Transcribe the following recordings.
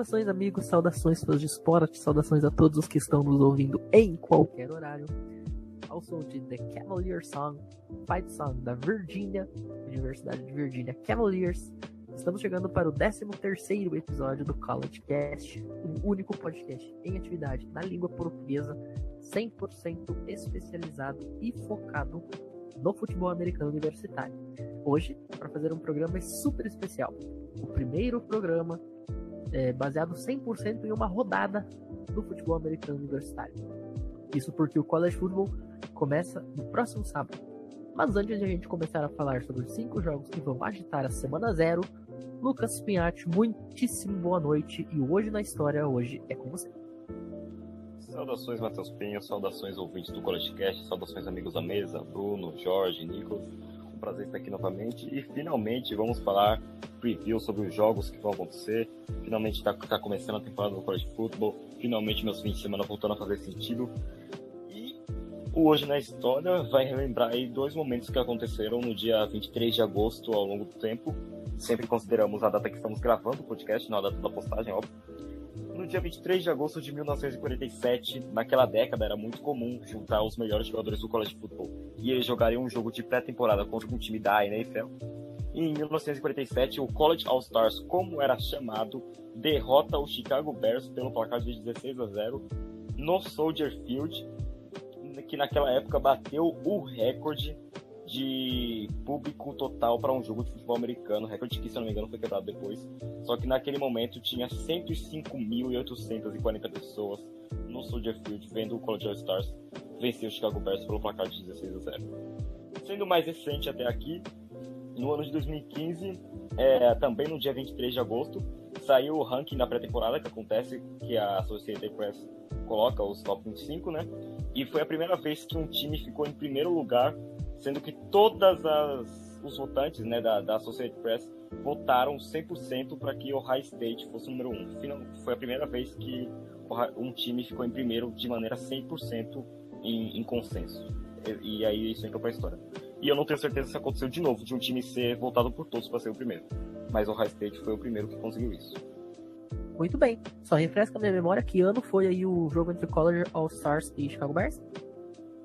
Saudações, amigos, saudações fãs de esporte, saudações a todos os que estão nos ouvindo em qualquer horário. Ao som de The Cavalier Song, Fight Song da Virginia, Universidade de Virginia Cavaliers. Estamos chegando para o 13 episódio do College Cast, um único podcast em atividade na língua portuguesa, 100% especializado e focado no futebol americano universitário. Hoje, para fazer um programa super especial, o primeiro programa é, baseado 100% em uma rodada do futebol americano universitário. Isso porque o college football começa no próximo sábado. Mas antes de a gente começar a falar sobre os cinco jogos que vão agitar a semana zero, Lucas Pinhatti, muitíssimo boa noite e hoje na história hoje é com você. Saudações, Matheus Pinho, saudações ouvintes do College Cast, saudações amigos da mesa, Bruno, Jorge, Nicolas prazer estar aqui novamente e finalmente vamos falar preview sobre os jogos que vão acontecer. Finalmente está tá começando a temporada do College Football. Finalmente meus fins de semana voltando a fazer sentido. E Hoje na História vai relembrar aí dois momentos que aconteceram no dia 23 de agosto ao longo do tempo. Sempre consideramos a data que estamos gravando o podcast, não a data da postagem, óbvio no dia 23 de agosto de 1947, naquela década era muito comum juntar os melhores jogadores do college football e eles jogariam um jogo de pré-temporada contra um time da NFL. E em 1947, o College All-Stars, como era chamado, derrota o Chicago Bears pelo placar de 16 a 0 no Soldier Field, que naquela época bateu o recorde de público total para um jogo de futebol americano, recorde que, se não me engano, foi quebrado depois. Só que naquele momento tinha 105.840 pessoas no Soldier Field vendo o College Stars vencer o Chicago Bears pelo placar de 16 a 0. Sendo mais recente até aqui, no ano de 2015, é, também no dia 23 de agosto, saiu o ranking da pré-temporada que acontece, que a Associated Press coloca os top 25, né? E foi a primeira vez que um time ficou em primeiro lugar sendo que todas as os votantes né, da, da Associated Press votaram 100% para que o Ohio State fosse o número 1. Final, foi a primeira vez que um time ficou em primeiro de maneira 100% em, em consenso. E, e, aí isso entrou para a história. E eu não tenho certeza se aconteceu de novo, de um time ser votado por todos para ser o primeiro. Mas o Ohio State foi o primeiro que conseguiu isso. Muito bem. Só refresca a minha memória, que ano foi aí o jogo entre College All-Stars e Chicago Bears?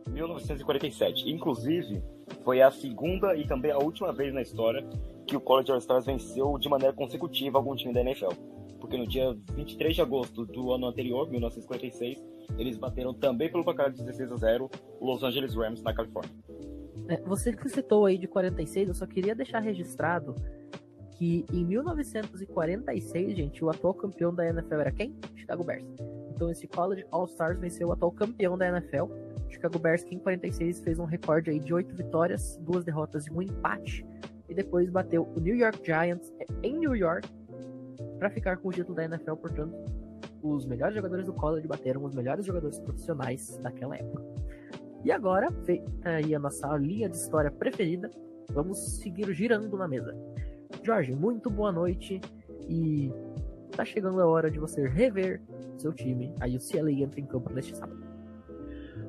1947. Inclusive, foi a segunda e também a última vez na história que o College All-Stars venceu de maneira consecutiva algum time da NFL. Porque no dia 23 de agosto do ano anterior, 1946, eles bateram também pelo placar de 16 a 0 o Los Angeles Rams na Califórnia. É, você que citou aí de 46, eu só queria deixar registrado que em 1946, gente, o atual campeão da NFL era quem? Chicago Bears. Então esse College All-Stars venceu o atual campeão da NFL Chicago Bears, que em 46 fez um recorde aí de 8 vitórias, duas derrotas e um empate. E depois bateu o New York Giants em New York para ficar com o título da NFL. Portanto, os melhores jogadores do college bateram os melhores jogadores profissionais daquela época. E agora, feita aí a nossa linha de história preferida, vamos seguir girando na mesa. Jorge, muito boa noite e tá chegando a hora de você rever seu time. Aí o CLA entra em campo neste sábado.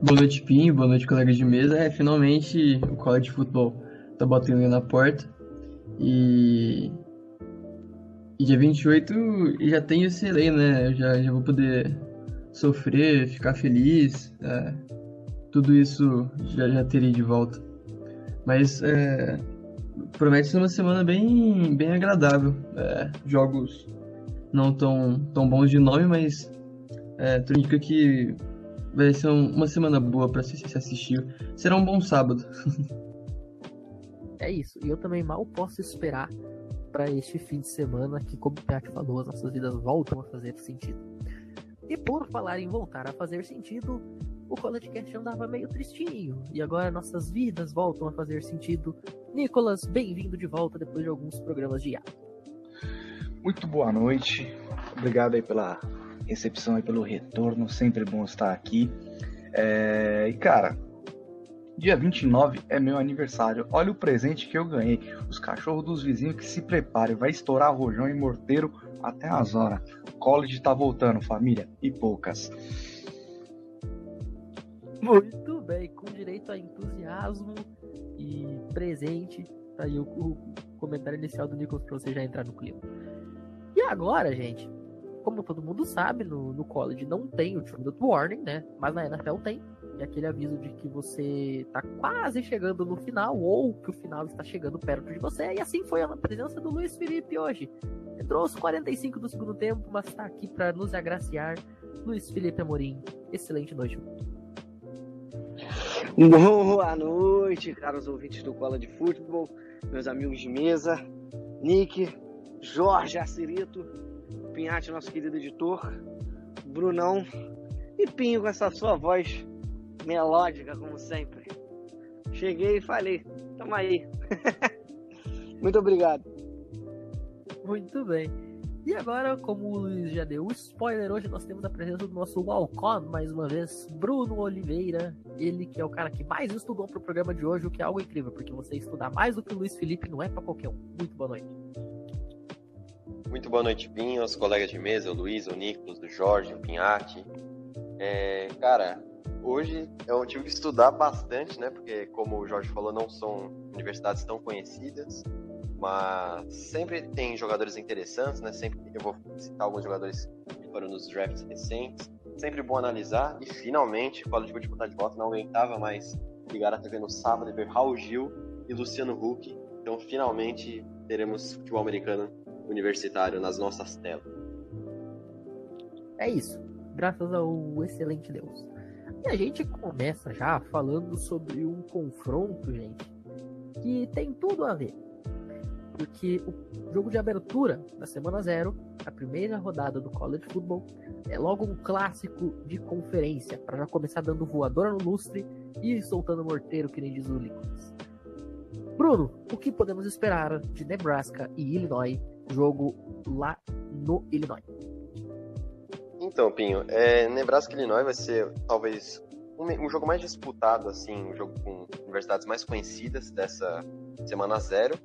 Boa noite, Pinho. Boa noite, colegas de mesa. É, finalmente o college de futebol tá batendo na porta. E. E dia 28 já tem o CLA, né? Eu já, já vou poder sofrer, ficar feliz. É, tudo isso já, já terei de volta. Mas é, promete ser uma semana bem, bem agradável. É, jogos não tão, tão bons de nome, mas é, tudo indica que vai ser uma semana boa para se assistir. Será um bom sábado. é isso. E eu também mal posso esperar para este fim de semana que, como o Piat falou, as nossas vidas voltam a fazer sentido. E por falar em voltar a fazer sentido, o College Cast andava meio tristinho. E agora nossas vidas voltam a fazer sentido. Nicolas, bem-vindo de volta depois de alguns programas de hiato. Muito boa noite. Obrigado aí pela recepção e pelo retorno. Sempre bom estar aqui. É, e cara, dia 29 é meu aniversário. Olha o presente que eu ganhei. Os cachorros dos vizinhos que se preparem. Vai estourar rojão e morteiro até as horas. College tá voltando, família. E poucas. Muito bem, com direito a entusiasmo e presente. Tá aí o, o comentário inicial do Nicolas pra você já entrar no clima. E agora, gente, como todo mundo sabe, no, no college não tem o two-minute warning, né? Mas na NFL tem. E aquele aviso de que você tá quase chegando no final, ou que o final está chegando perto de você. E assim foi a presença do Luiz Felipe hoje. Entrou os 45 do segundo tempo, mas está aqui para nos agraciar. Luiz Felipe Amorim, excelente noite. Boa noite, caros ouvintes do Cola de Futebol, meus amigos de mesa, Nick, Jorge Acirito, Pinhate, nosso querido editor, Brunão e Pinho com essa sua voz melódica, como sempre. Cheguei e falei, tamo aí. Muito obrigado. Muito bem. E agora, como o Luiz já deu o spoiler, hoje nós temos a presença do nosso Walcon, mais uma vez, Bruno Oliveira. Ele que é o cara que mais estudou pro programa de hoje, o que é algo incrível, porque você estudar mais do que o Luiz Felipe não é para qualquer um. Muito boa noite. Muito boa noite, Pinho, os colegas de mesa, o Luiz, o Nicolas, o Jorge, o Pinhati. É, cara, hoje eu tive que estudar bastante, né? Porque, como o Jorge falou, não são universidades tão conhecidas, mas sempre tem jogadores interessantes, né? Sempre eu vou citar alguns jogadores que foram nos drafts recentes. Sempre bom analisar e finalmente o College Football de volta não aguentava mais ligar a TV no sábado e ver Raul Gil e Luciano Huck. Então, finalmente teremos futebol americano universitário nas nossas telas. É isso. Graças ao excelente Deus. E a gente começa já falando sobre um confronto, gente, que tem tudo a ver. Porque o jogo de abertura da semana zero, a primeira rodada do College Football, é logo um clássico de conferência, para já começar dando voadora no lustre e soltando morteiro, que nem diz o Nicholas. Bruno, o que podemos esperar de Nebraska e Illinois, jogo lá no Illinois? Então, Pinho, é, Nebraska e Illinois vai ser talvez um, um, jogo mais disputado, assim, um jogo com universidades mais conhecidas dessa semana zero,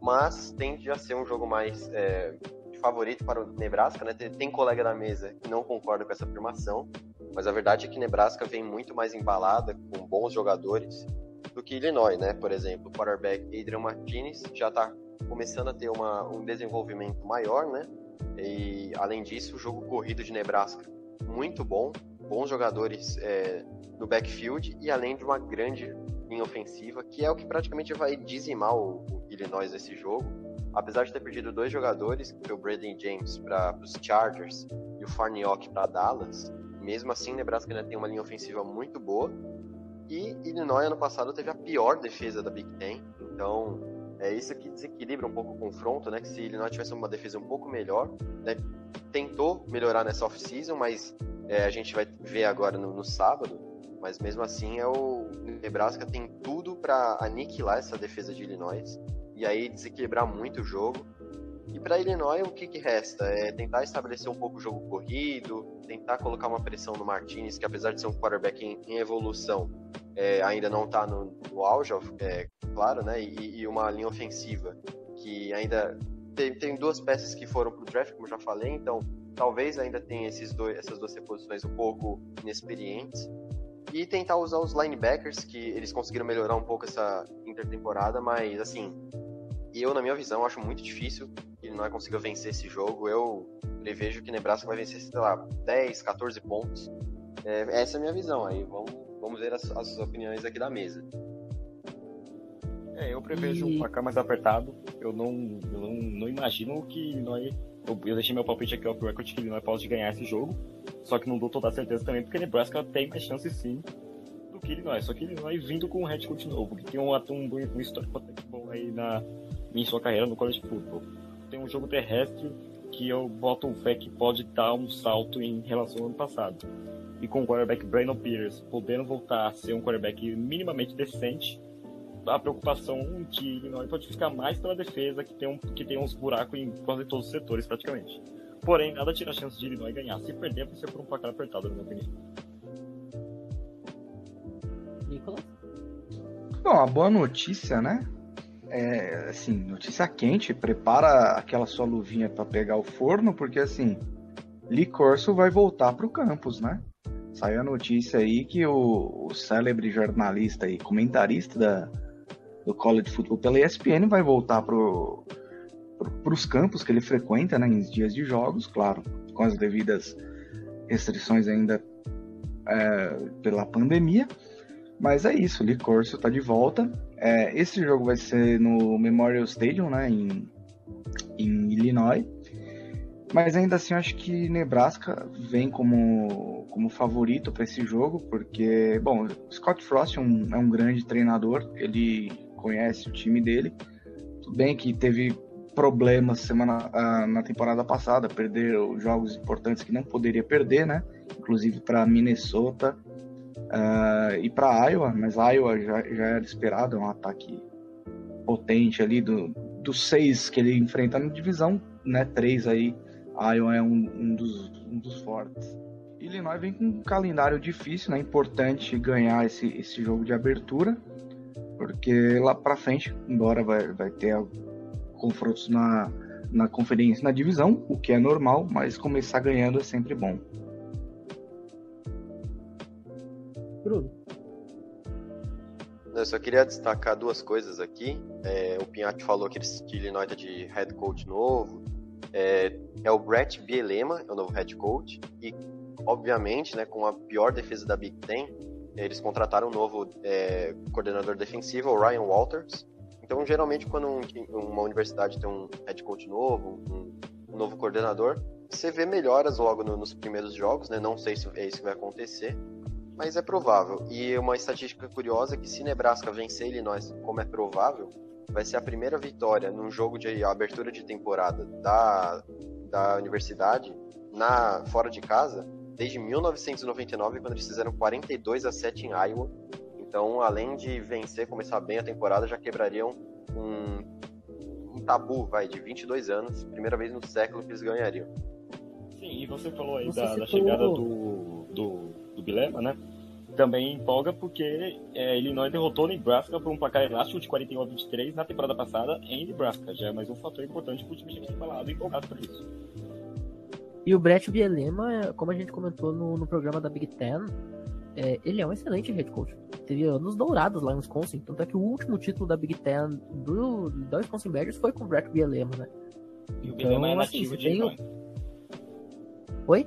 mas tende a ser um jogo mais é, favorito para o Nebraska, né? Tem, tem colega da mesa que não concorda com essa afirmação, mas a verdade é que Nebraska vem muito mais embalada, com bons jogadores, do que Illinois, né? Por exemplo, o quarterback Adrian Martinez já está começando a ter uma, um desenvolvimento maior, né? E além disso, o jogo corrido de Nebraska muito bom, bons jogadores é, no backfield e além de uma grande linha ofensiva, que é o que praticamente vai dizimar o, o Illinois nesse jogo. Apesar de ter perdido dois jogadores, que foi o Braden James para os Chargers e o Farniok para Dallas, mesmo assim, Nebraska ainda tem uma linha ofensiva muito boa. E Illinois ano passado teve a pior defesa da Big Ten, então é isso que desequilibra um pouco o confronto, né? Que se Illinois tivesse uma defesa um pouco melhor, né? tentou melhorar nessa off-season, mas é, a gente vai ver agora no, no, sábado. Mas mesmo assim, é o Nebraska tem tudo para aniquilar essa defesa de Illinois e aí desequilibrar muito o jogo. E para Illinois, o que, que, resta? É tentar estabelecer um pouco o jogo corrido, tentar colocar uma pressão no Martinez, que apesar de ser um quarterback em, em evolução, é, ainda não está no, no, auge, é, claro, né? E, e, uma linha ofensiva que ainda tem, tem duas peças que foram para o draft, como já falei, então talvez ainda tenha esses dois, essas duas reposições um pouco inexperientes. E tentar usar os linebackers, que eles conseguiram melhorar um pouco essa intertemporada, mas assim, eu, na minha visão, acho muito difícil que ele não vai conseguir vencer esse jogo. Eu prevejo que Nebraska vai vencer, sei lá, 10, 14 pontos. É, essa é a minha visão. Aí vamos, vamos ver as, as opiniões aqui da mesa. É, eu prevejo e... um placar mais apertado. Eu não, eu não, não imagino que nós. Eu, eu deixei meu palpite aqui off record que nós pode ganhar esse jogo. Só que não dou toda certeza também, porque Nebraska tem mais chance sim do que Illinois. Só que Illinois vindo com um head coach novo, que tem um, um, um histórico bom aí na, em sua carreira no college football. Tem um jogo terrestre que eu boto fé que pode dar um salto em relação ao ano passado. E com o quarterback Brandon Peters podendo voltar a ser um quarterback minimamente decente, a preocupação de Illinois pode ficar mais pela defesa, que tem, um, que tem uns buracos em quase todos os setores, praticamente. Porém, nada tira a chance de Illinois ganhar. Se perder, vai ser por um placar apertado, na minha opinião. Nicolas? Bom, a boa notícia, né? É, assim, notícia quente, prepara aquela sua luvinha para pegar o forno, porque assim, Lee Corso vai voltar pro campus, né? Saiu a notícia aí que o, o célebre jornalista e comentarista da, do college football pela ESPN vai voltar pro, pro, pros campos que ele frequenta, né, em dias de jogos, claro, com as devidas restrições ainda é, pela pandemia. Mas é isso, o Lee Corso está de volta. É, esse jogo vai ser no Memorial Stadium, né, em, em Illinois. Mas ainda assim, acho que Nebraska vem como, como favorito para esse jogo, porque, bom, Scott Frost é um, é um grande treinador, ele conhece o time dele. Tudo bem que teve problemas semana, ah, na temporada passada, perdeu jogos importantes que não poderia perder, né? Inclusive para Minnesota uh, e para Iowa, mas Iowa já, já era esperado, é um ataque potente ali do, dos seis que ele enfrenta na divisão, né? Três aí, Iowa é um, um, dos, um dos fortes. Illinois vem com um calendário difícil, né? Importante ganhar esse, esse jogo de abertura, porque lá para frente, embora vai, vai ter confrontos na, na conferência, na divisão, o que é normal, mas começar ganhando é sempre bom. Bruno. Eu só queria destacar duas coisas aqui. É, o Pinhatti falou que ele Illinois tá de head coach novo. É, é, o Brett Bielema, é o novo head coach. E, obviamente, né, com a pior defesa da Big Ten, eles contrataram um novo é, coordenador defensivo, o Ryan Walters. Então, geralmente, quando um, uma universidade tem um head coach novo, um, um novo coordenador, você vê melhoras logo no, nos primeiros jogos, né? Não sei se é isso que vai acontecer, mas é provável. E uma estatística curiosa é que se Nebraska vencer Illinois, como é provável, vai ser a primeira vitória num jogo de abertura de temporada da, da universidade na fora de casa desde 1999, quando eles fizeram 42 a 7 em Iowa então, além de vencer, começar bem a temporada, já quebrariam um, um tabu, vai, de 22 anos, primeira vez no século que eles ganhariam. Sim, e você falou aí você da, da, chegada do, do, do Bilema, né? Também empolga porque é, Illinois derrotou Nebraska por um placar elástico de 41 a 23 na temporada passada em Nebraska. Já é mais um fator importante para o time chegar embalado e empolgado por isso. E o Brett Bielema, como a gente comentou no, no programa da Big Ten, é, ele é um excelente head coach. Teve anos dourados lá em Wisconsin. Tanto é que o último título da Big Ten do, do Wisconsin Badgers foi com o Brett Bielema, né? E o Bielema então, é assim, nativo assim, de Illinois. Oi?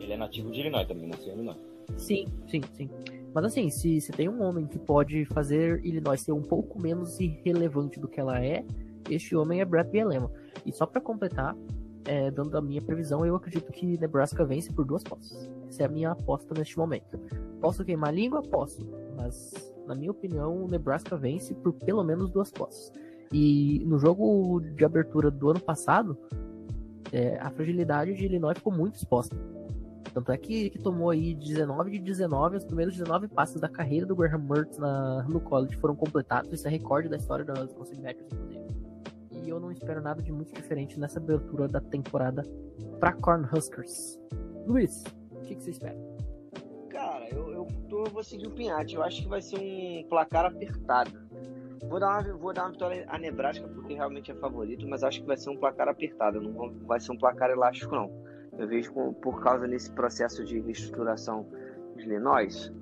Ele é nativo de Illinois também, nasceu em Illinois. Sim, sim, sim. Mas assim, se, se tem um homem que pode fazer Illinois ser um pouco menos irrelevante do que ela é, este homem é Brett Bielema. E só para completar, é, dando a minha previsão, eu acredito que Nebraska vence por duas posses. Essa é a minha aposta neste momento. Posso queimar língua? Posso. Mas, na minha opinião, Nebraska vence por pelo menos duas posses. E no jogo de abertura do ano passado, é, a fragilidade de Illinois ficou muito exposta. Tanto é que, tomou aí 19 de 19, os primeiros 19 passes da carreira do Graham Mertz na, no college foram completados. Isso é recorde da história das Wisconsin inclusive. E eu não espero nada de muito diferente nessa abertura da temporada para Cornhuskers. Luiz, o que, que você espera? Cara, eu, eu, tô, eu vou seguir o Pinhate. Eu acho que vai ser um placar apertado. Vou dar, uma, vou dar uma vitória a Nebraska porque realmente é favorito, mas acho que vai ser um placar apertado. Não vai ser um placar elástico, não. Eu vejo por causa desse processo de reestruturação de Illinois,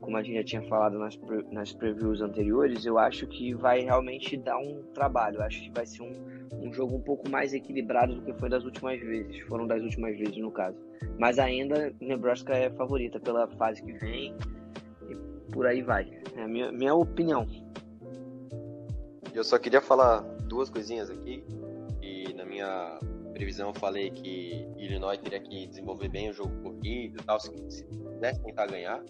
como a gente já tinha falado nas, nas previews anteriores, eu acho que vai realmente dar um trabalho. Eu acho que vai ser um, um jogo um pouco mais equilibrado do que foi das últimas vezes. Foram das últimas vezes, no caso. Mas ainda Nebraska é favorita pela fase que vem e por aí vai. É a minha, minha opinião. Eu só queria falar duas coisinhas aqui. E na minha previsão eu falei que Illinois teria que desenvolver bem o jogo corrido e tal, se, se pudesse tentar ganhar.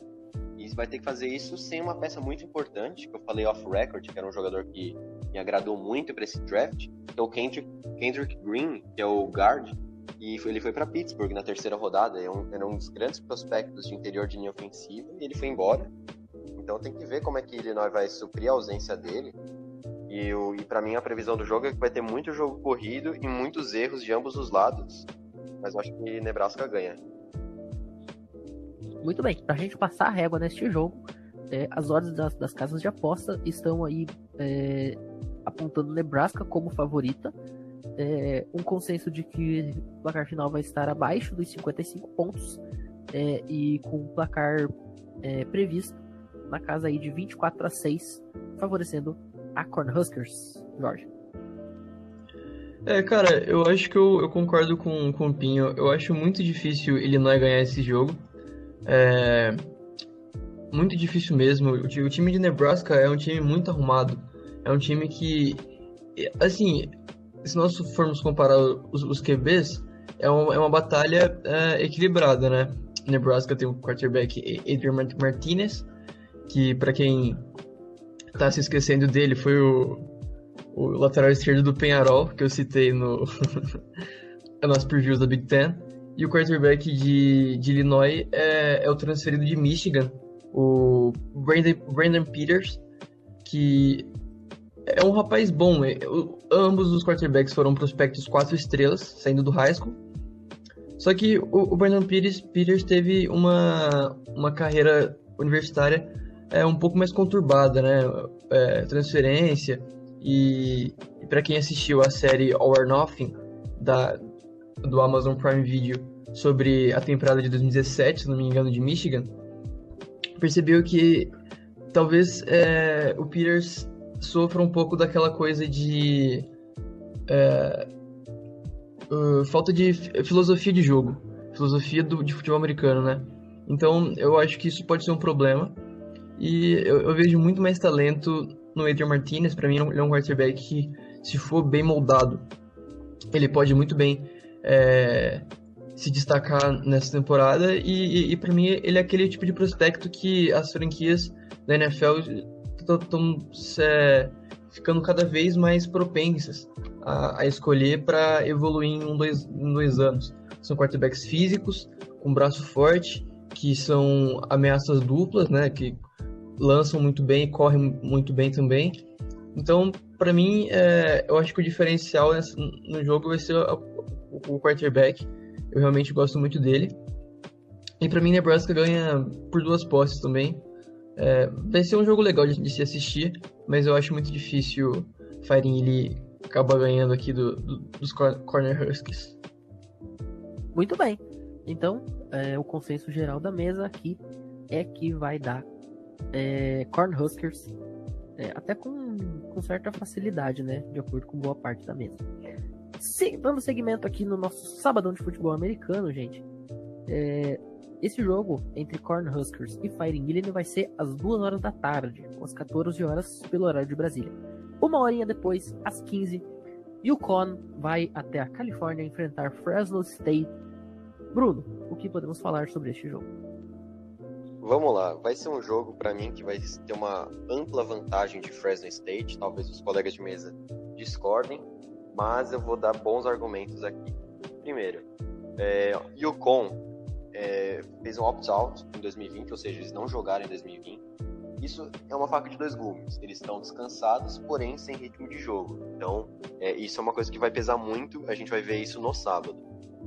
E vai ter que fazer isso sem uma peça muito importante, que eu falei off-record, que era um jogador que me agradou muito para esse draft, que é o Kendrick, Kendrick Green, que é o guard, e ele foi para Pittsburgh na terceira rodada, é um, era um dos grandes prospectos de interior de linha ofensiva, e ele foi embora. Então tem que ver como é que Illinois vai suprir a ausência dele. E, e para mim a previsão do jogo é que vai ter muito jogo corrido e muitos erros de ambos os lados. Mas eu acho que Nebraska ganha. Muito bem, pra gente passar a régua neste jogo, é, as odds das, das, casas de aposta estão aí é, apontando Nebraska como favorita. É, um consenso de que o placar final vai estar abaixo dos 55 pontos é, e com o placar é, previsto na casa aí de 24 a 6, favorecendo a Cornhuskers, Jorge. É, cara, eu acho que eu, eu concordo com, com o Pinho. Eu acho muito difícil Illinois ganhar esse jogo. É, muito difícil mesmo. O, o time de Nebraska é um time muito arrumado. É um time que, assim, se nós formos comparar os, os QBs, é, um, é uma batalha é, equilibrada, né? Nebraska tem o quarterback Adrian Martinez, que para quem tá se esquecendo dele foi o, o lateral esquerdo do Penharol, que eu citei no, nosso previews da Big Ten. E o quarterback de, de Illinois é, é o transferido de Michigan, o Brandon, Brandon Peters, que é um rapaz bom. É, ambos os quarterbacks foram prospectos quatro estrelas, saindo do high school. Só que o, o Brandon Peters, Peters teve uma, uma carreira universitária é, um pouco mais conturbada, né? É, transferência. E, e para quem assistiu a série All or Nothing da, do Amazon Prime Video sobre a temporada de 2017, se não me engano, de Michigan, percebeu que talvez é, o Peters sofra um pouco daquela coisa de é, uh, falta de filosofia de jogo, filosofia do, de futebol americano, né? Então eu acho que isso pode ser um problema e eu, eu vejo muito mais talento no Adrian Martinez. Para mim, ele é um quarterback que, se for bem moldado, ele pode muito bem é, se destacar nessa temporada. E, e, e para mim, ele é aquele tipo de prospecto que as franquias da NFL estão é, ficando cada vez mais propensas a, a escolher para evoluir em um, dois, em dois anos. São quarterbacks físicos, com braço forte, que são ameaças duplas, né? Que lançam muito bem e correm muito bem também. Então, para mim, é, eu acho que o diferencial no jogo vai ser o, quarterback. Eu realmente gosto muito dele. E para mim, Nebraska ganha por duas posses também. É, vai ser um jogo legal de, de, se assistir, mas eu acho muito difícil Fighting ele acabar ganhando aqui do, do, dos Corner Huskies. Muito bem. Então, é, o consenso geral da mesa aqui é que vai dar é, Cornhuskers, é, até com, com certa facilidade, né? De acordo com boa parte da mesa. Se, dando segmento aqui no nosso sabadão de futebol americano, gente. É, esse jogo entre Cornhuskers e Fighting Illinois vai ser às 2 horas da tarde, às 14 horas pelo horário de Brasília. Uma horinha depois, às 15, Yukon vai até a Califórnia enfrentar Fresno State. Bruno, o que podemos falar sobre este jogo? Vamos lá, vai ser um jogo para mim que vai ter uma ampla vantagem de Fresno State. Talvez os colegas de mesa discordem, mas eu vou dar bons argumentos aqui. Primeiro, é, é, fez um opt-out em 2020, ou seja, eles não jogaram em 2020. Isso é uma faca de dois gumes. Eles estão descansados, porém sem ritmo de jogo. Então, é, isso é uma coisa que vai pesar muito. A gente vai ver isso no sábado.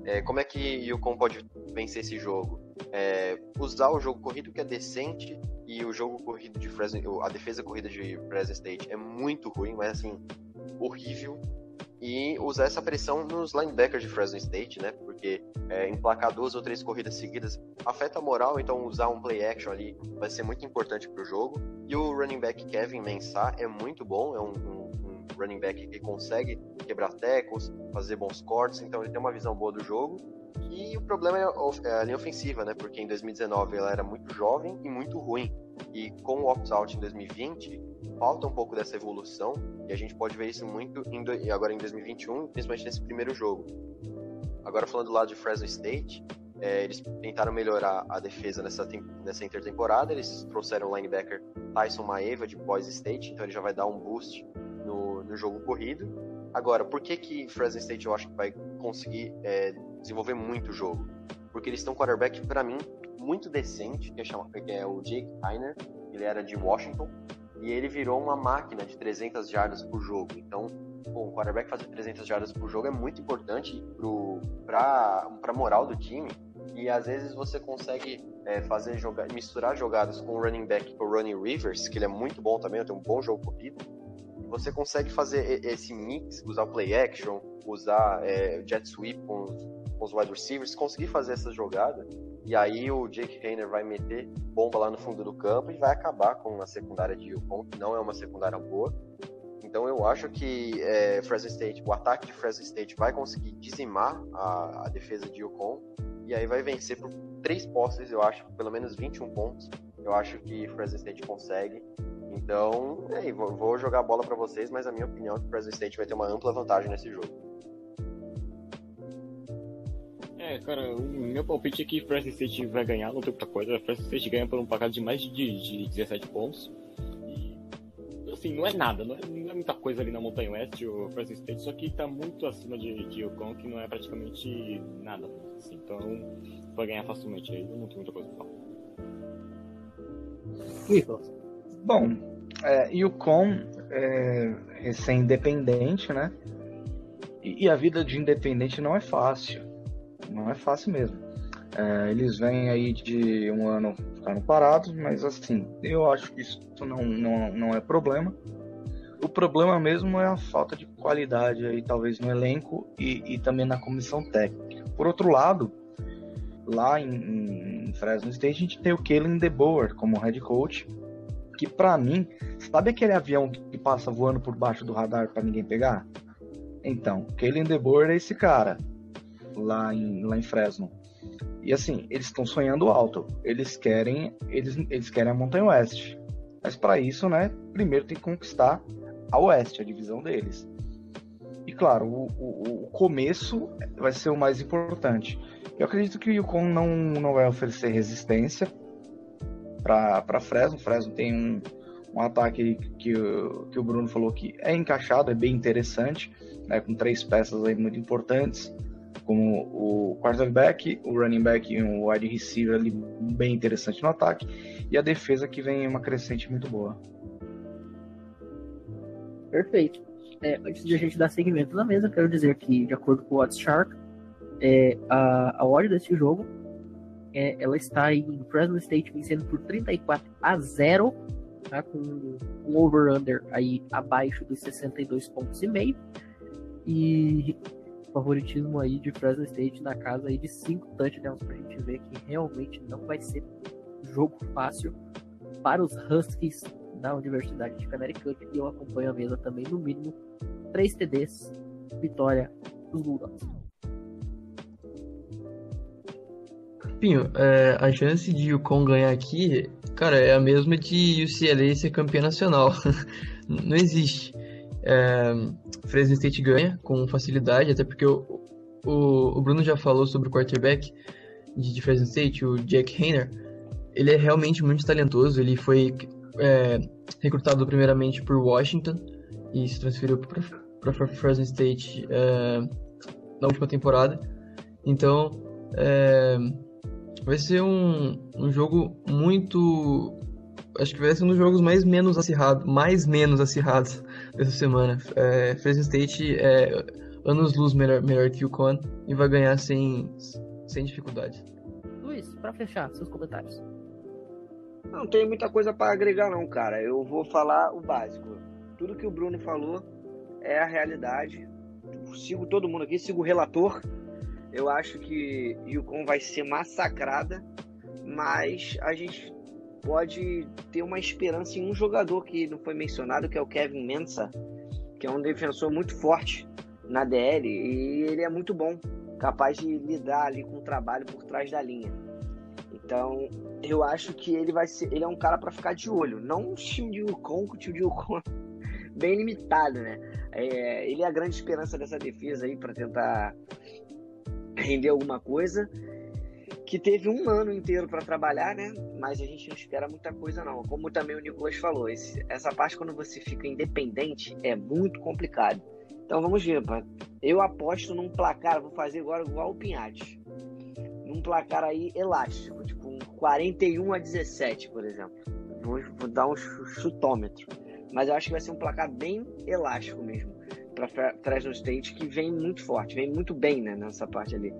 É, como é que Yukon pode vencer esse jogo? É, usar o jogo corrido que é decente e o jogo corrido de Fresno, a defesa corrida de Fresno State é muito ruim, mas assim, horrível. E usar essa pressão nos linebackers de Fresno State, né? Porque é, emplacar duas ou três corridas seguidas afeta a moral, então usar um play action ali vai ser muito importante para o jogo. E o running back Kevin Mensah é muito bom, é um, um running back que consegue quebrar tackles, fazer bons cortes, então ele tem uma visão boa do jogo. E o problema é, é a linha ofensiva, né? Porque em 2019 ela era muito jovem e muito ruim. E com o opt-out em 2020, falta um pouco dessa evolução. E a gente pode ver isso muito em, agora em 2021, principalmente nesse primeiro jogo. Agora falando do lado de Fresno State, é, eles tentaram melhorar a defesa nessa, nessa intertemporada. Eles trouxeram o linebacker Tyson Maeva de Boise State, então ele já vai dar um boost no, no jogo corrido. Agora, por que que Fresno State eu acho que vai conseguir é, desenvolver muito o jogo? Porque eles estão um quarterback, para mim, muito decente, que é, chama, que é o Jake Heiner, ele era de Washington, e ele virou uma máquina de 300 jardas por jogo. Então, bom, o quarterback fazer 300 jardas por jogo é muito importante para a moral do time. E às vezes você consegue é, fazer joga misturar jogadas com o running back, com o Ronnie Rivers, que ele é muito bom também, tem um bom jogo corrido você consegue fazer esse mix, usar o play action, usar é, jet sweep com com os wide receivers, conseguir fazer essa jogada, e aí o Jake Hayner vai meter bomba lá no fundo do campo e vai acabar com a secundária de Yukon, que não é uma secundária boa. Então eu acho que é, Fresno State, o ataque de Fresno State vai conseguir dizimar a, a defesa de Yukon e aí vai vencer por três posses, eu acho, pelo menos 21 pontos. Eu acho que Fresno State consegue. Então, é, vou, jogar a bola para vocês, mas a minha opinião é que Fresno State vai ter uma ampla vantagem nesse jogo. É, cara, o meu palpite é que Fresno State vai ganhar, não tem outra coisa. Fresno State ganha por um placar de mais de, de 17 pontos. E, assim, não é nada, não é, não é, muita coisa ali na Montanha Oeste, o Fresno State, só que tá muito acima de, de Yukon, que não é praticamente nada. Assim, então, vai ganhar facilmente aí, não tem muita coisa pra falar. Bom, é, Yukon é recém-independente, né? E, e a vida de independente não é fácil não é fácil mesmo. É, eles vêm aí de um ano ficaram parados, mas assim, eu acho que isso não, não, não é problema. O problema mesmo é a falta de qualidade aí, talvez no elenco e, e também na comissão técnica. Por outro lado, lá em, em Fresno State a gente tem o Kalen DeBoer como head coach, que para mim, sabe aquele avião que passa voando por baixo do radar para ninguém pegar? Então, Kalen DeBoer é esse cara lá em, lá em Fresno. E assim, eles estão sonhando alto. Eles querem, eles, eles querem a Montanha Oeste. Mas para isso, né, primeiro tem que conquistar a Oeste, a divisão deles. E claro, o, o, o começo vai ser o mais importante. Eu acredito que o Yukon não, não vai oferecer resistência para Fresno. Fresno tem um, um ataque que, que o Bruno falou que é encaixado, é bem interessante, né, com três peças aí muito importantes como o quarterback, o running back e um wide receiver ali bem interessante no ataque, e a defesa que vem uma crescente muito boa. Perfeito. É, antes de a gente dar seguimento na mesa, quero dizer que, de acordo com o Odds Shark, é, a, a odd desse jogo é, ela está em Fresno State vencendo por 34 a 0, tá, com um over-under aí abaixo dos 62 pontos e meio. E favoritismo aí de Fresno State na casa aí de 5 touchdowns pra gente ver que realmente não vai ser jogo fácil para os Huskies da Universidade de Connecticut e eu acompanho a mesa também no mínimo 3 TDs, vitória dos Bulldogs. Pinho, é, a chance de Yukon ganhar aqui, cara, é a mesma de UCLA ser campeã nacional. não existe. É, Fresno State ganha com facilidade, até porque o, o, o Bruno já falou sobre o quarterback de, de Fresno State, o Jack Hayner. Ele é realmente muito talentoso, ele foi é, recrutado primeiramente por Washington e se transferiu para Fresno State é, na última temporada. Então, é, vai ser um, um jogo muito acho que vai ser um dos jogos mais menos acirrados, mais menos acirrados dessa semana. É, Fresno State é anos luz melhor, melhor que o Con e vai ganhar sem, sem dificuldade. Luiz, para fechar, seus comentários. Não tem muita coisa para agregar não, cara. Eu vou falar o básico. Tudo que o Bruno falou é a realidade. sigo todo mundo aqui, sigo o relator. Eu acho que Yukon vai ser massacrada, mas a gente pode ter uma esperança em um jogador que não foi mencionado, que é o Kevin Mensah, que é um defensor muito forte na DL e ele é muito bom, capaz de lidar ali com o trabalho por trás da linha. Então, eu acho que ele vai ser, ele é um cara para ficar de olho, não um time de Yukon, o time de Yukon bem limitado, né? É, ele é a grande esperança dessa defesa aí para tentar render alguma coisa que teve um ano inteiro para trabalhar, né? Mas a gente não espera muita coisa, não. Como também o Nicolas falou, esse, essa parte quando você fica independente é muito complicado. Então vamos ver, eu aposto num placar, vou fazer agora igual o Pinhatti. Num placar aí elástico, tipo um 41 a 17, por exemplo. Vou, vou dar um chutômetro. Mas eu acho que vai ser um placar bem elástico mesmo para Fresno State, que vem muito forte, vem muito bem né, nessa parte ali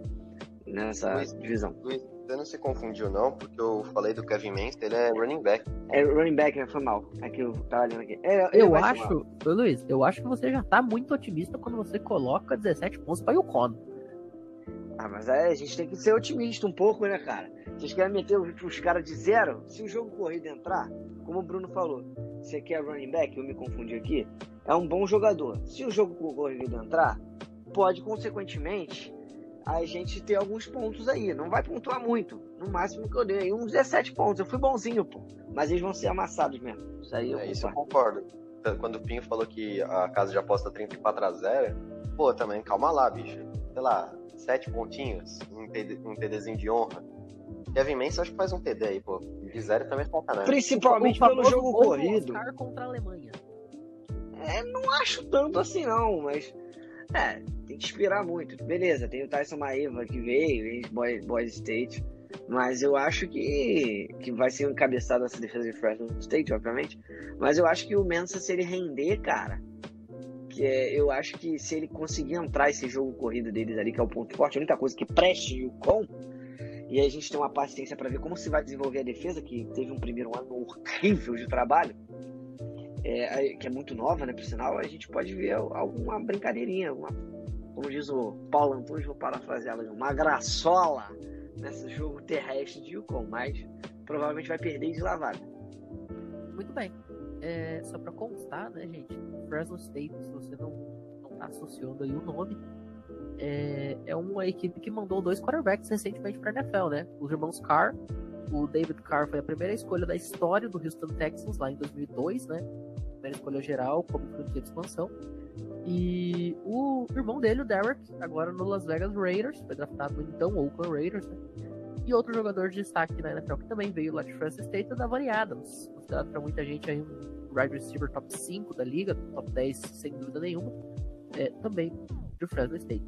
nessa Luiz, divisão. Luiz, você não se confundiu não, porque eu falei do Kevin Manst, ele é running back. É running back, né? Foi mal. É que eu tava olhando aqui. É, eu acho, Luiz, eu acho que você já tá muito otimista quando você coloca 17 pontos para o Yukon. Ah, mas é, a gente tem que ser otimista um pouco, né, cara? Vocês querem meter os caras de zero? Se o jogo corrido entrar, como o Bruno falou, você quer running back? Eu me confundi aqui. é um bom jogador. Se o jogo corrido entrar, pode, consequentemente, a gente ter alguns pontos aí. Não vai pontuar muito. No máximo que eu dei, uns 17 pontos. Eu fui bonzinho, pô. Mas eles vão ser amassados mesmo. Isso aí eu é, isso eu concordo. Quando o Pinho falou que a casa de aposta 34 a 0, pô, também calma lá, bicho. Sei lá, 7 pontinhos, um, TD, um TDzinho de honra. Kevin Mensa acho que faz um TD aí, pô. De zero também falta, né? Principalmente pelo jogo corrido. contra a Alemanha. É, não acho tanto assim não, mas é, tem que esperar muito. Beleza, tem o Tyson Maeva que veio, ex Boys State, mas eu acho que, que vai ser encabeçado essa defesa de Fresno State, obviamente. Mas eu acho que o Mensa, se ele render, cara, que é, eu acho que se ele conseguir entrar esse jogo corrido deles ali, que é o ponto forte, a única coisa que preste o com, e a gente tem uma paciência para ver como se vai desenvolver a defesa, que teve um primeiro ano horrível de trabalho é, que é muito nova, né, por sinal, a gente pode ver alguma brincadeirinha, como diz o Paulo Antunes, vou parafrasear, uma graçola nesse jogo terrestre de Yukon, mas provavelmente vai perder de lavada. Muito bem. É, só para constar, né, gente, Fresno State, se você não, não tá associando aí o nome, é, é uma equipe que mandou dois quarterbacks recentemente para NFL, né? Os irmãos Carr o David Carr foi a primeira escolha da história do Houston Texans lá em 2002, né? Primeira escolha geral como franquia de expansão. E o irmão dele, o Derek, agora no Las Vegas Raiders, foi draftado no então Oakland Raiders, né? E outro jogador de destaque na NFL que também veio lá de Francis State é o Davani Adams, considerado para muita gente aí um wide receiver top 5 da liga, top 10 sem dúvida nenhuma, é, também de Fresno State.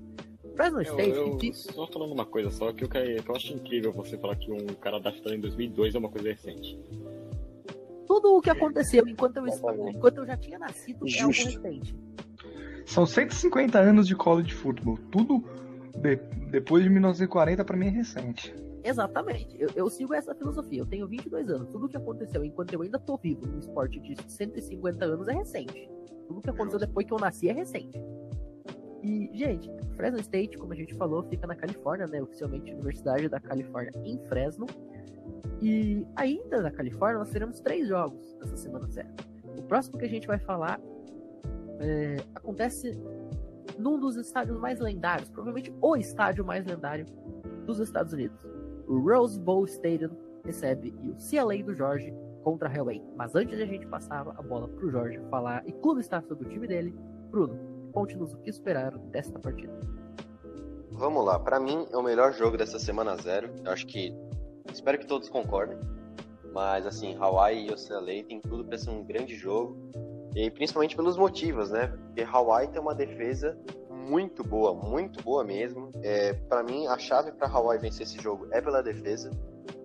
Fresno State. Eu, eu só falando uma coisa só, que eu, que eu acho incrível você falar que um cara adaptado em 2002 é uma coisa recente. Tudo o que aconteceu enquanto eu, enquanto eu já tinha nascido Justo. é algo recente. São 150 anos de college football. Tudo de, depois de 1940 para mim é recente. Exatamente. Eu, eu, sigo essa filosofia. Eu tenho 22 anos. Tudo o que aconteceu enquanto eu ainda tô vivo no esporte de 150 anos é recente. Tudo o que aconteceu depois que eu nasci é recente. E, gente, Fresno State, como a gente falou, fica na Califórnia, né? Oficialmente Universidade da Califórnia em Fresno. E ainda na Califórnia nós teremos três jogos nessa semana zero. O próximo que a gente vai falar é, acontece num dos estádios mais lendários, provavelmente o estádio mais lendário dos Estados Unidos. O Rose Bowl Stadium recebe o CLA do Jorge contra a Hellway. Mas antes de a gente passar a bola pro Jorge falar e clube está sobre o time dele, Bruno, Conte-nos o que esperar desta partida. Vamos lá, para mim é o melhor jogo dessa semana zero. Eu acho que espero que todos concordem. Mas assim, Hawaii e UCLA tem tudo para ser um grande jogo. E principalmente pelos motivos, né? Porque Hawaii tem uma defesa muito boa, muito boa mesmo. É, para mim, a chave para Hawaii vencer esse jogo é pela defesa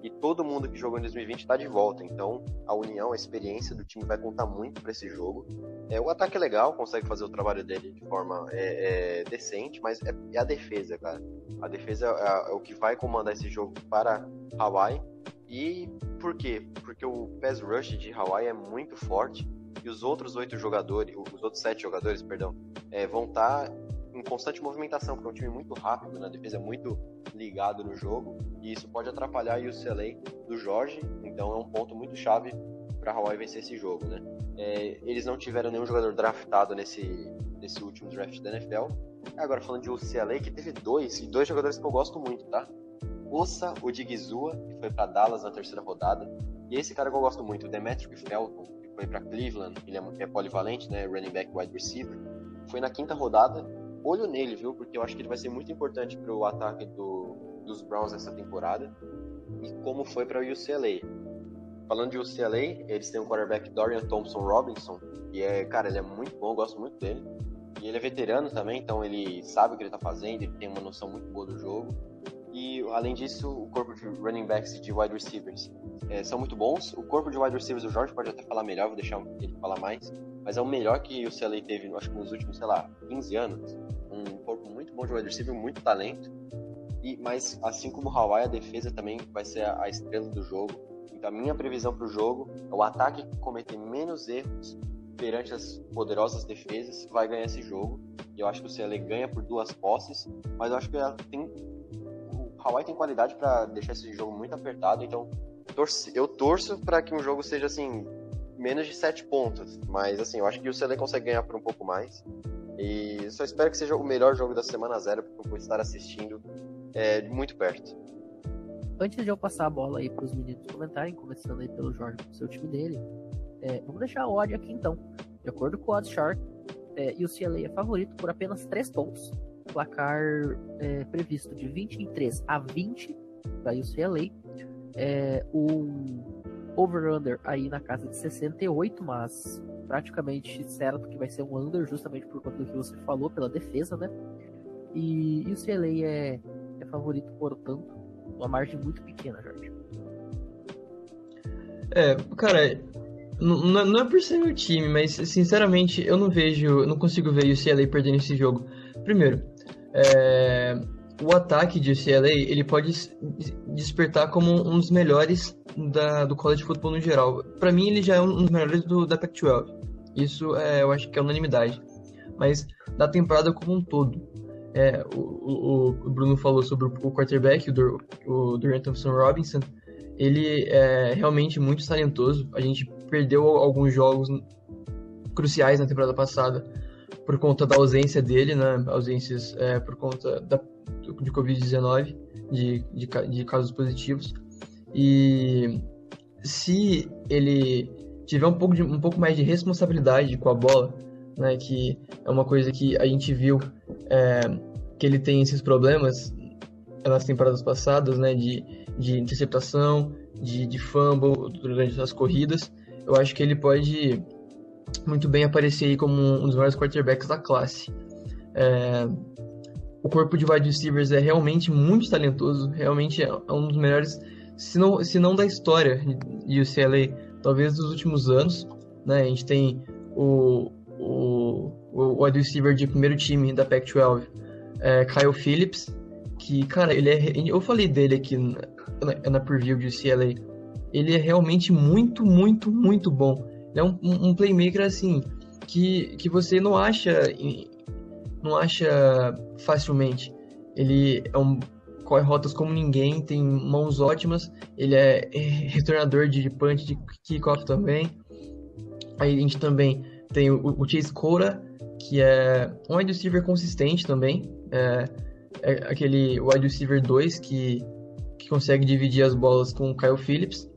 e todo mundo que jogou em 2020 está de volta. Então, a união, a experiência do time vai contar muito para esse jogo. É, o ataque é legal, consegue fazer o trabalho dele de forma é, é, decente, mas é, é, a defesa, cara. A defesa é, é, o que vai comandar esse jogo para Hawaii. E por quê? Porque o pass rush de Hawaii é muito forte e os outros oito jogadores, os outros sete jogadores, perdão, é, vão estar tá constante movimentação, porque é um time muito rápido, né? a defesa é muito ligado no jogo, e isso pode atrapalhar o UCLA do Jorge, então é um ponto muito chave para Hawaii vencer esse jogo, né? É, eles não tiveram nenhum jogador draftado nesse, nesse último draft da NFL. Agora falando de UCLA, que teve dois, e dois jogadores que eu gosto muito, tá? Ossa Odigizua, que foi para Dallas na terceira rodada, e esse cara que eu gosto muito, o Demetric Felton, que foi para Cleveland, ele é, é polivalente, né? Running back, wide receiver. Foi na quinta rodada olho nele, viu? Porque eu acho que ele vai ser muito importante para o ataque do, dos Browns essa temporada e como foi para o UCLA. Falando de UCLA, eles têm um quarterback Dorian Thompson Robinson, e é, cara, ele é muito bom, eu gosto muito dele. E ele é veterano também, então ele sabe o que ele tá fazendo, ele tem uma noção muito boa do jogo. E além disso, o corpo de running backs e de wide receivers é, são muito bons. O corpo de wide receivers, o Jorge pode até falar melhor, vou deixar ele falar mais. Mas é o melhor que o CLA teve, acho que nos últimos, sei lá, 15 anos. Um corpo muito bom de wide receiver, muito talento. E, mas assim como o Hawaii, a defesa também vai ser a, a estrela do jogo. Então a minha previsão para o jogo é o ataque que cometer menos erros perante as poderosas defesas vai ganhar esse jogo. Eu acho que o CLA ganha por duas posses, mas eu acho que tem Hawaii tem qualidade para deixar esse jogo muito apertado, então torce, eu torço para que um jogo seja assim menos de 7 pontos. Mas assim, eu acho que o UCLA consegue ganhar por um pouco mais. E só espero que seja o melhor jogo da semana zero, porque eu vou estar assistindo é, muito perto. Antes de eu passar a bola aí para os meninos comentarem, começando aí pelo Jorge, o seu time dele, é, vamos deixar a odd aqui então. De acordo com o Odd Shark, é, UCLA é favorito por apenas 3 pontos. Placar é, previsto de 23 a 20 para UCLA. É, um over-under aí na casa de 68, mas praticamente certo que vai ser um under, justamente por conta do que você falou, pela defesa, né? E, e o CLA é, é favorito, portanto, uma margem muito pequena, Jorge. É, cara, não, não é por ser meu time, mas sinceramente eu não vejo, não consigo ver o CLA perdendo esse jogo. Primeiro, é, o ataque de UCLA ele pode despertar como um dos melhores da, do college football no geral. Para mim, ele já é um dos melhores do, da Pac-12. Isso é, eu acho que é unanimidade. Mas da temporada como um todo. É, o, o, Bruno falou sobre o quarterback, o, o Dorian Thompson Robinson. Ele é realmente muito talentoso. A gente perdeu alguns jogos cruciais na temporada passada por conta da ausência dele, né? Ausências é, por conta da, de Covid-19, de, de, de casos positivos. E se ele tiver um pouco, de, um pouco mais de responsabilidade com a bola, né, que é uma coisa que a gente viu é, que ele tem esses problemas nas temporadas passadas, né, de, de interceptação, de, de fumble durante as corridas, eu acho que ele pode muito bem aparecer como um dos maiores quarterbacks da classe. É, o corpo de wide receivers é realmente muito talentoso, realmente é um dos melhores, se não, se não da história de UCLA, talvez dos últimos anos. Né? A gente tem o, o, o wide receiver de primeiro time da Pac-12, é, Kyle Phillips, que, cara, ele é. Eu falei dele aqui na, na preview de UCLA. Ele é realmente muito, muito, muito bom. Ele é um, um playmaker assim que, que você não acha não acha facilmente. Ele é um corre rotas como ninguém, tem mãos ótimas, ele é retornador de punch, de kickoff também. Aí a gente também tem o, o Chase Cora, que é um wide receiver consistente também. É, é aquele wide receiver 2 que, que consegue dividir as bolas com o Kyle Phillips.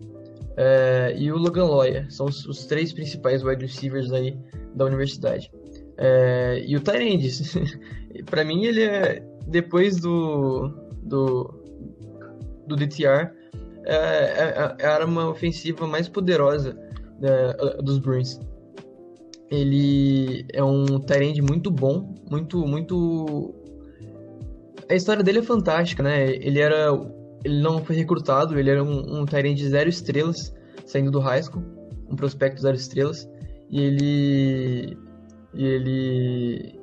É, e o Logan Lawyer. São os, os, três principais wide receivers aí da universidade. É, e o Tyrandes, para mim ele é depois do do, do DTR é, é, é a arma ofensiva mais poderosa né, dos Bruins. Ele é um Tyrande muito bom, muito muito a história dele é fantástica, né? Ele era ele não foi recrutado, ele era um, um Tyrande zero estrelas saindo do high school, um prospecto zero estrelas, e ele e ele.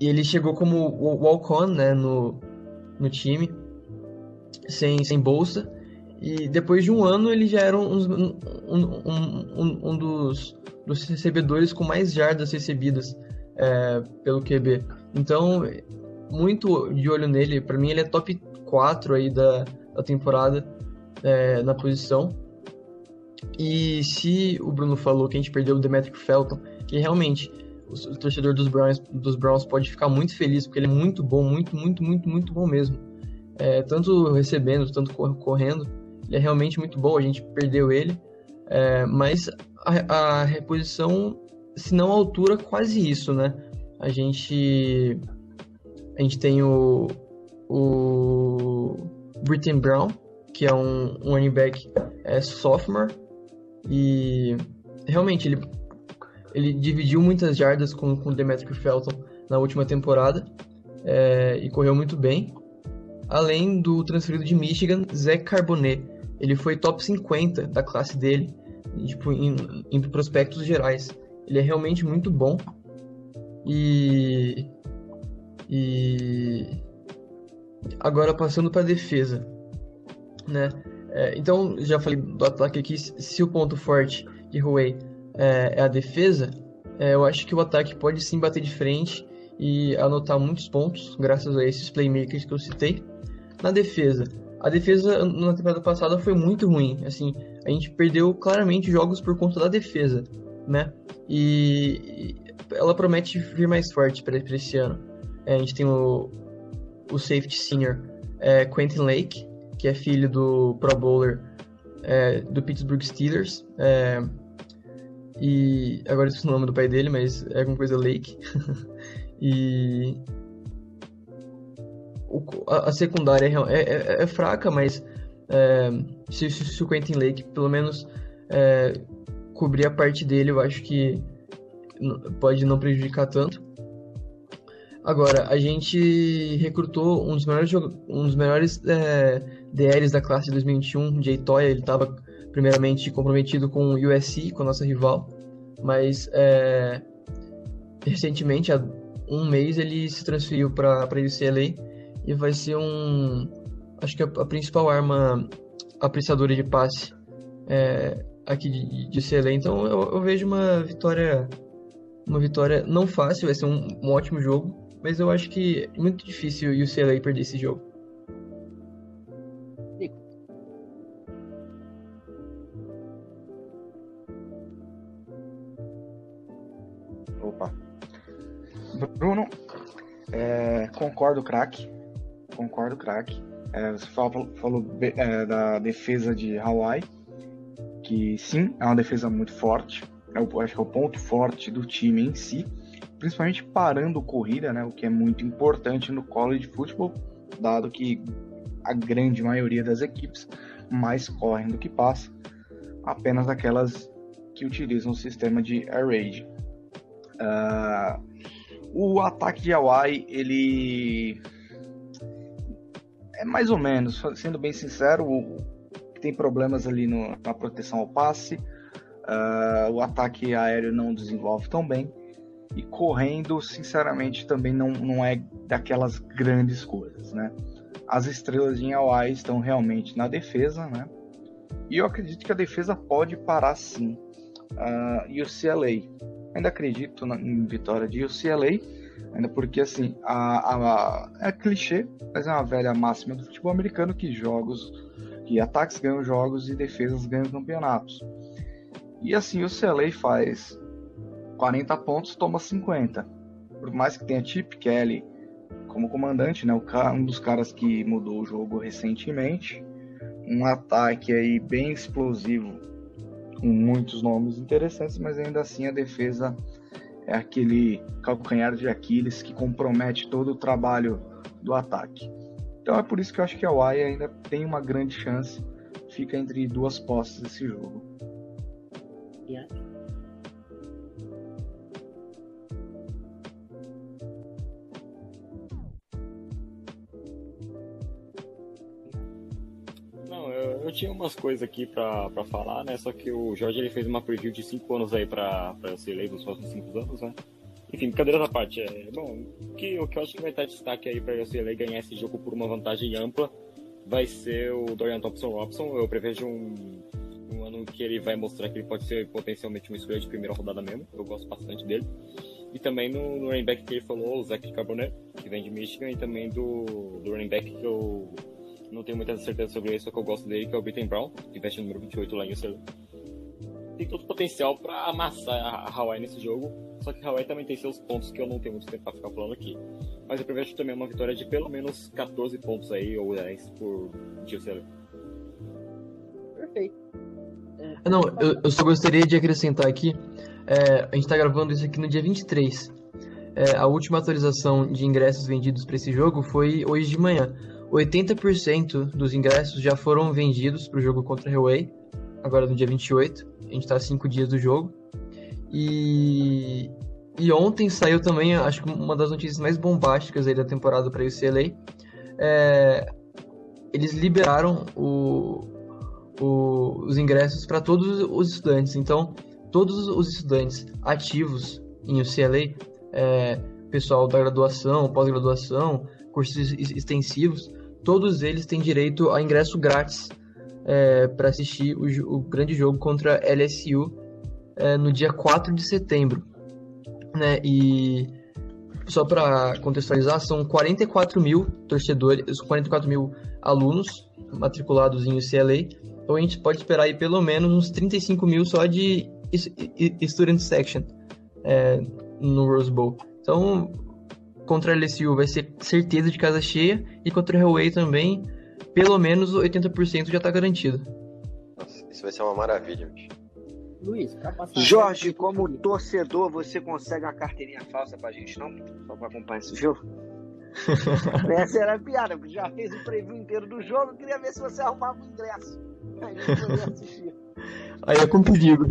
E ele chegou como walk-on né, no, no time, sem, sem bolsa. E depois de um ano ele já era um, um, um, um dos, dos recebedores com mais jardas recebidas é, pelo QB. Então, muito de olho nele. Para mim, ele é top 4 aí da, da temporada é, na posição. E se o Bruno falou que a gente perdeu o Demetric Felton, que realmente o, torcedor dos Browns, dos Browns pode ficar muito feliz, porque ele é muito bom, muito, muito, muito, muito bom mesmo. É, tanto recebendo, tanto correndo, ele é realmente muito bom, a gente perdeu ele, é, mas a, a, reposição, se não altura, quase isso, né? A gente, a gente tem o, o Britton Brown, que é um, um running back é, sophomore, e realmente ele ele dividiu muitas jardas com o Demetric Felton na última temporada é, e correu muito bem. Além do transferido de Michigan, Zach Carbonet. Ele foi top 50 da classe dele, tipo, em, em prospectos gerais. Ele é realmente muito bom. E. E. Agora passando para a defesa. Né? É, então, já falei do ataque aqui. Se o ponto forte de Huawei é, é a defesa, é, eu acho que o ataque pode sim bater de frente e anotar muitos pontos, graças a esses playmakers que eu citei. Na defesa, a defesa na temporada passada foi muito ruim. Assim, a gente perdeu claramente jogos por conta da defesa, né? E ela promete vir mais forte para esse ano. É, a gente tem o, o safety senior é, Quentin Lake, que é filho do Pro Bowler é, do Pittsburgh Steelers. É, e agora eu esqueci o nome do pai dele, mas é alguma coisa Lake. e o, a, a, secundária é, é, é fraca, mas é, se, se, o Quentin Lake pelo menos é, cobrir a parte dele, eu acho que pode não prejudicar tanto. Agora, a gente recrutou um dos melhores, um dos melhores é, DLs da classe de 2021, Jay Toya, ele estava primeiramente comprometido com o USC, com a nossa rival, mas é, recentemente, há um mês, ele se transferiu para a UCLA e vai ser um, acho que a, a principal arma apreciadora de passe é, aqui de, de UCLA, então eu, eu vejo uma vitória uma vitória não fácil, vai ser um, um ótimo jogo, mas eu acho que é muito difícil o UCLA perder esse jogo. Bruno, é, concordo, craque. Concordo, craque. É, você falou, falou é, da defesa de Hawaii, que sim, é uma defesa muito forte. Eu acho que é o ponto forte do time em si principalmente parando corrida, né, o que é muito importante no college football, dado que a grande maioria das equipes mais correm do que passa, apenas aquelas que utilizam o sistema de air raid. Uh, o ataque de Hawaii, ele é mais ou menos, sendo bem sincero, tem problemas ali no, na proteção ao passe, uh, o ataque aéreo não desenvolve tão bem, e correndo, sinceramente, também não, não é daquelas grandes coisas, né? As estrelas de Hawaii estão realmente na defesa, né? E eu acredito que a defesa pode parar sim. Uh, e o CLA, ainda acredito na, em vitória de UCLA, ainda porque assim, a, a, é clichê, mas é uma velha máxima do futebol americano que jogos, que ataques ganham jogos e defesas ganham campeonatos. E assim, o CLA faz 40 pontos, toma 50. Por mais que tenha Chip Kelly como comandante, né, um dos caras que mudou o jogo recentemente, um ataque aí bem explosivo, com muitos nomes interessantes, mas ainda assim a defesa é aquele calcanhar de Aquiles que compromete todo o trabalho do ataque. Então é por isso que eu acho que a Hawaii ainda tem uma grande chance, fica entre duas postas esse jogo. Yeah. Tinha umas coisas aqui pra, pra falar, né? Só que o Jorge ele fez uma preview de 5 anos aí pra, pra ser eleito nos próximos 5 anos, né? Enfim, brincadeira da parte. É, bom, o que, o que eu acho que vai estar destaque aí pra UCLA ganhar esse jogo por uma vantagem ampla vai ser o Dorian Thompson Robson. Eu prevejo um, um ano que ele vai mostrar que ele pode ser potencialmente uma escolha de primeira rodada mesmo. Eu gosto bastante dele. E também no, no running back que ele falou, o Zach Carbonet, que vem de Michigan, e também do, do running back que eu não tenho muita certeza sobre isso, só que eu gosto dele, que é o Britton Brown, que veste o número 28 lá em UCLA. Tem todo o potencial para amassar a Hawaii nesse jogo, só que a Hawaii também tem seus pontos que eu não tenho muito tempo para ficar falando aqui. Mas eu prevejo também uma vitória de pelo menos 14 pontos aí, ou 10 por UCLA. Perfeito. É, não, eu, eu, só gostaria de acrescentar aqui, é, a gente está gravando isso aqui no dia 23. É, a última atualização de ingressos vendidos para esse jogo foi hoje de manhã. 80% dos ingressos já foram vendidos para o jogo contra a Huawei, agora no dia 28. A gente está a 5 dias do jogo. E, e ontem saiu também, acho que uma das notícias mais bombásticas da temporada para a UCLA. É, eles liberaram o, o, os ingressos para todos os estudantes. Então, todos os estudantes ativos em UCLA, é, pessoal da graduação, pós-graduação, cursos extensivos, todos eles têm direito a ingresso grátis é, para assistir o, o, grande jogo contra LSU é, no dia 4 de setembro. Né? E só para contextualizar, são 44 mil torcedores, 44 mil alunos matriculados em UCLA Então a gente pode esperar aí pelo menos uns 35 mil só de Student Section é, no Rose Bowl. Então, contra a LSU vai ser certeza de casa cheia e contra o Hellway também, pelo menos 80% já está garantido. Nossa, isso vai ser uma maravilha, bicho. Luiz, pra passar. Jorge, como torcedor, você consegue uma carteirinha falsa pra gente, não? Só pra acompanhar esse jogo? Essa era a piada, porque já fez o preview inteiro do jogo. Eu queria ver se você arrumava o ingresso. A gente assistir. Aí é com perigo.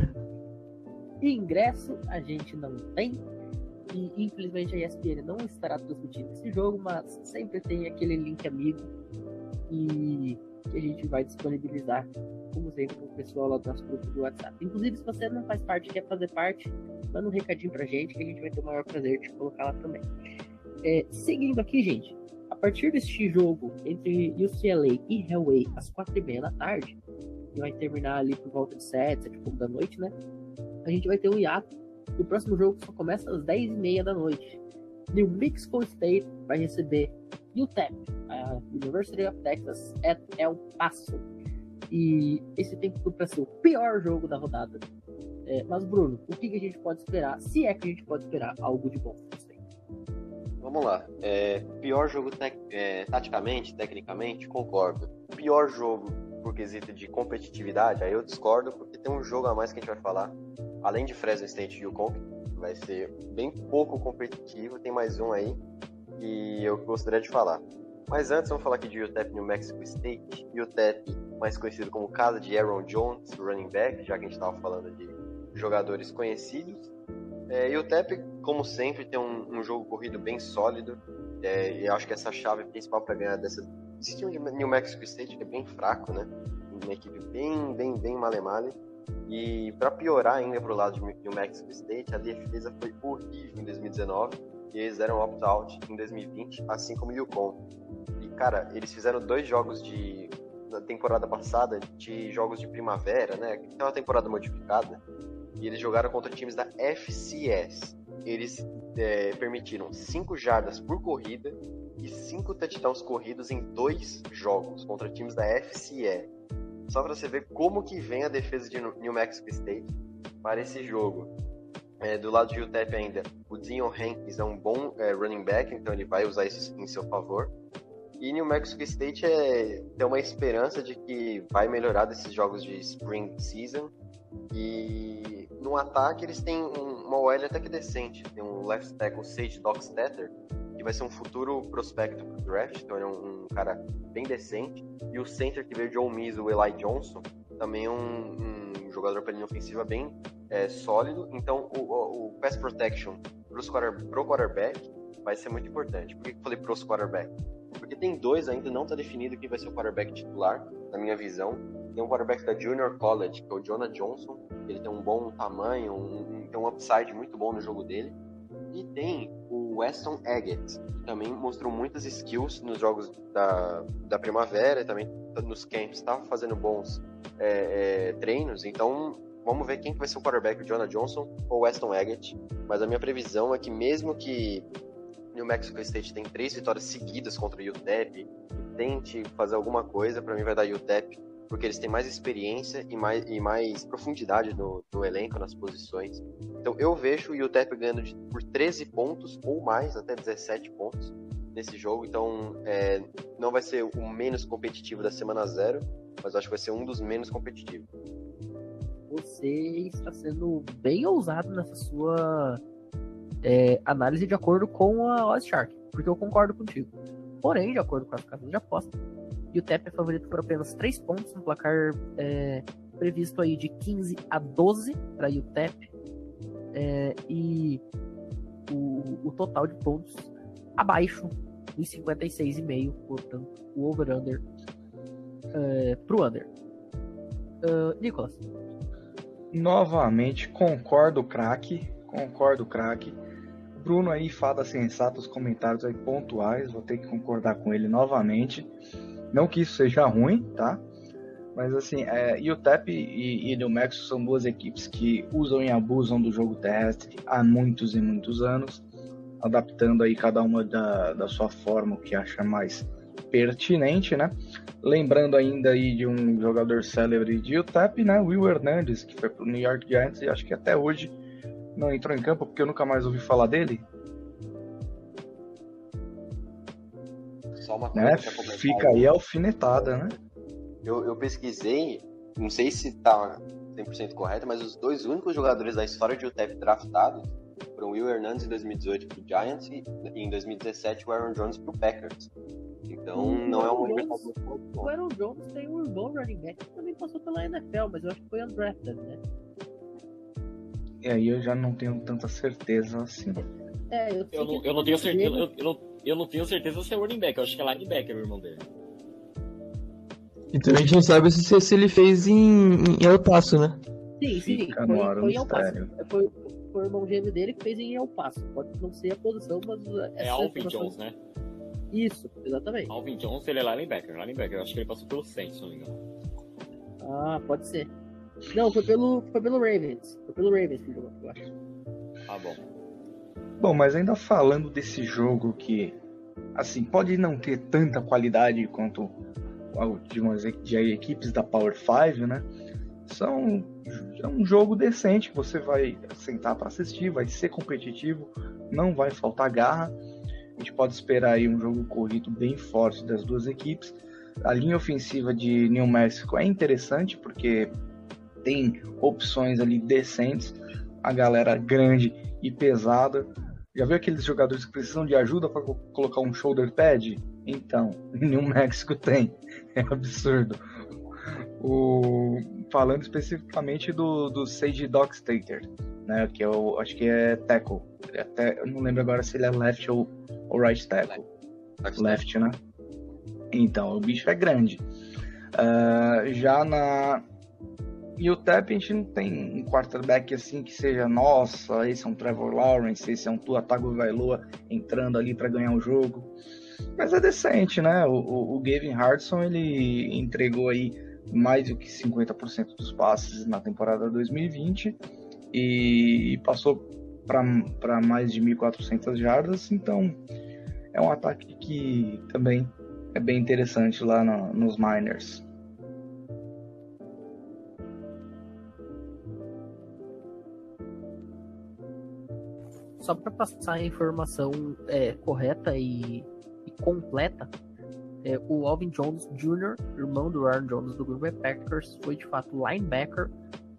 Ingresso a gente não tem. E infelizmente a ESPN não estará transmitindo esse jogo, mas sempre tem aquele link amigo e que a gente vai disponibilizar, como sempre, com o pessoal lá do nosso grupo do WhatsApp. Inclusive, se você não faz parte quer fazer parte, manda um recadinho pra gente que a gente vai ter o maior prazer de colocar lá também. É, seguindo aqui, gente, a partir deste jogo entre UCLA e Hellway às quatro e meia da tarde, que vai terminar ali por volta de sete, sete e pouco da noite, né? A gente vai ter um hiato. O próximo jogo só começa às dez e meia da noite. New Mexico State vai receber UTEP, a University of Texas at El Paso. E esse tem tudo para ser o pior jogo da rodada. É, mas, Bruno, o que, que, a gente pode esperar? Se é que a gente pode esperar algo de bom. Vamos lá. É, pior jogo é, taticamente, tecnicamente, concordo. Pior jogo por quesito de competitividade, aí eu discordo, porque tem um jogo a mais que a gente vai falar. Além de Fresno State e Yukon, vai ser bem pouco competitivo, tem mais um aí que eu gostaria de falar. Mas antes, vamos falar aqui de UTEP New Mexico State. UTEP, mais conhecido como casa de Aaron Jones, running back, já que a gente estava falando de jogadores conhecidos. É, UTEP, como sempre, tem um, um jogo corrido bem sólido. É, e acho que essa chave principal para ganhar dessa, desse time de New Mexico State, que é bem fraco, né? Uma equipe bem, bem, bem male-male. E para piorar ainda pro lado de New Mexico State, a defesa foi horrível em 2019 e eles deram opt-out em 2020, assim como o Yukon. E cara, eles fizeram dois jogos de na temporada passada de jogos de primavera, né? Que é uma temporada modificada. E eles jogaram contra times da FCS. Eles é, permitiram 5 jardas por corrida e 5 touchdowns corridos em dois jogos contra times da FCS. Só para você ver como que vem a defesa de New Mexico State para esse jogo. É, do lado de UTEP ainda, o Dion Hankins é um bom é, running back, então ele vai usar isso em seu favor. E New Mexico State é, tem uma esperança de que vai melhorar desses jogos de Spring Season. E no ataque eles têm um, uma OL até que decente. Tem um left tackle Sage Dockstetter, que vai ser um futuro prospecto pro draft, então ele é um, um, cara bem decente. E o center que veio de Ole Miss, o Eli Johnson, também é um, um jogador para linha ofensiva bem é, sólido. Então o, o, o pass protection pros quarter, pro quarterback vai ser muito importante. Por que eu falei pros quarterback? Porque tem dois ainda, não está definido quem vai ser o quarterback titular, na minha visão. Tem um quarterback da Junior College, que é o Jonah Johnson. Ele tem um bom tamanho, um, tem um upside muito bom no jogo dele. E tem o Weston Eggett, que também mostrou muitas skills nos jogos da, da primavera também nos camps, estava fazendo bons é, é, treinos. Então, vamos ver quem vai ser o quarterback, o Jonah Johnson ou Weston Eggett. Mas a minha previsão é que mesmo que New Mexico State tem três vitórias seguidas contra o UTEP e tente fazer alguma coisa, para mim vai dar UTEP porque eles têm mais experiência e mais, e mais profundidade no, no elenco, nas posições. Então eu vejo o UTEP ganhando de, por 13 pontos ou mais, até 17 pontos nesse jogo. Então é, não vai ser o menos competitivo da semana zero, mas acho que vai ser um dos menos competitivos. Você está sendo bem ousado nessa sua é, análise de acordo com a Oz Shark, porque eu concordo contigo. Porém, de acordo com as casas de aposta, e o TEP é favorito por apenas 3 pontos, um placar é, previsto aí de 15 a 12 para o UTEP. É, e o, o, total de pontos abaixo em 56,5, portanto, o over-under é, pro under. Uh, Nicolas. Novamente, concordo, craque. Concordo, craque. Bruno aí fala sensatos comentários aí pontuais, vou ter que concordar com ele novamente. Não que isso seja ruim, tá? Mas assim, é, e, e New Mexico são duas equipes que usam e abusam do jogo terrestre há muitos e muitos anos, adaptando aí cada uma da, da sua forma, o que acha mais pertinente, né? Lembrando ainda aí de um jogador célebre de UTEP, né? Will Hernandez, que foi pro New York Giants e acho que até hoje não entrou em campo porque eu nunca mais ouvi falar dele. Só uma coisa pra comentar Fica aí a alfinetada, né? Eu, eu pesquisei, não sei se tá 100% correto, mas os dois únicos jogadores da história de UTEP draftados foram Will Hernandez em 2018 pro Giants e em 2017 o Aaron Jones pro Packers. Então Hum, não é universidade Jones- muito O boa. Aaron Jones tem um irmão running back que também passou pela NFL, mas eu acho que foi undrafted, né? E aí eu já não tenho tanta certeza assim. É, eu, Eu não, eu não tenho certeza. Eu, eu não, eu não tenho certeza se é running back. Eu acho que é linebacker o irmão dele. Então a gente não sabe se, se ele fez em, em El Paso, né? Sim, sim, Fica foi, no foi El Paso. mistério. Foi, foi o irmão gêmeo dele que fez em El Paso. Pode não ser a posição, mas. É essa Alvin informação- Jones, né? Isso, exatamente. Alvin Jones, ele é linebacker. Linebacker. Eu acho que ele passou pelo Saints, se não me engano. Ah, pode ser. Não, foi pelo, foi pelo Ravens. Foi pelo Ravens que jogou, eu acho. Ah, bom. Bom, mas ainda falando desse jogo que, assim, pode não ter tanta qualidade quanto de, umas, de equipes da Power 5, né? São é um jogo decente você vai sentar para assistir, vai ser competitivo, não vai faltar garra. A gente pode esperar aí um jogo corrido bem forte das duas equipes. A linha ofensiva de New Mexico é interessante porque tem opções ali decentes. A galera grande e pesada. Já viu aqueles jogadores que precisam de ajuda para colocar um shoulder pad? Então, New Mexico tem. É absurdo. O, falando especificamente do, do Sage Dockstater, né? Que eu acho que é tackle. É até, eu não lembro agora se ele é left ou, ou right tackle. Left, né? Então, o bicho é grande. Ah, já na. E o TEP a gente não tem um quarterback assim que seja, nossa, esse é um Trevor Lawrence, esse é um Tua Tagovailoa entrando ali para ganhar o jogo. Mas é decente, né? O, o, o Gavin Hardson ele entregou aí mais do que 50% dos passes na temporada 2020 e passou para mais de 1.400 jardas, então é um ataque que também é bem interessante lá no- nos Miners. Só para passar a informação é, correta e, e completa, é, o Alvin Jones Jr., irmão do Aaron Jones do Green Bay Packers, foi de fato linebacker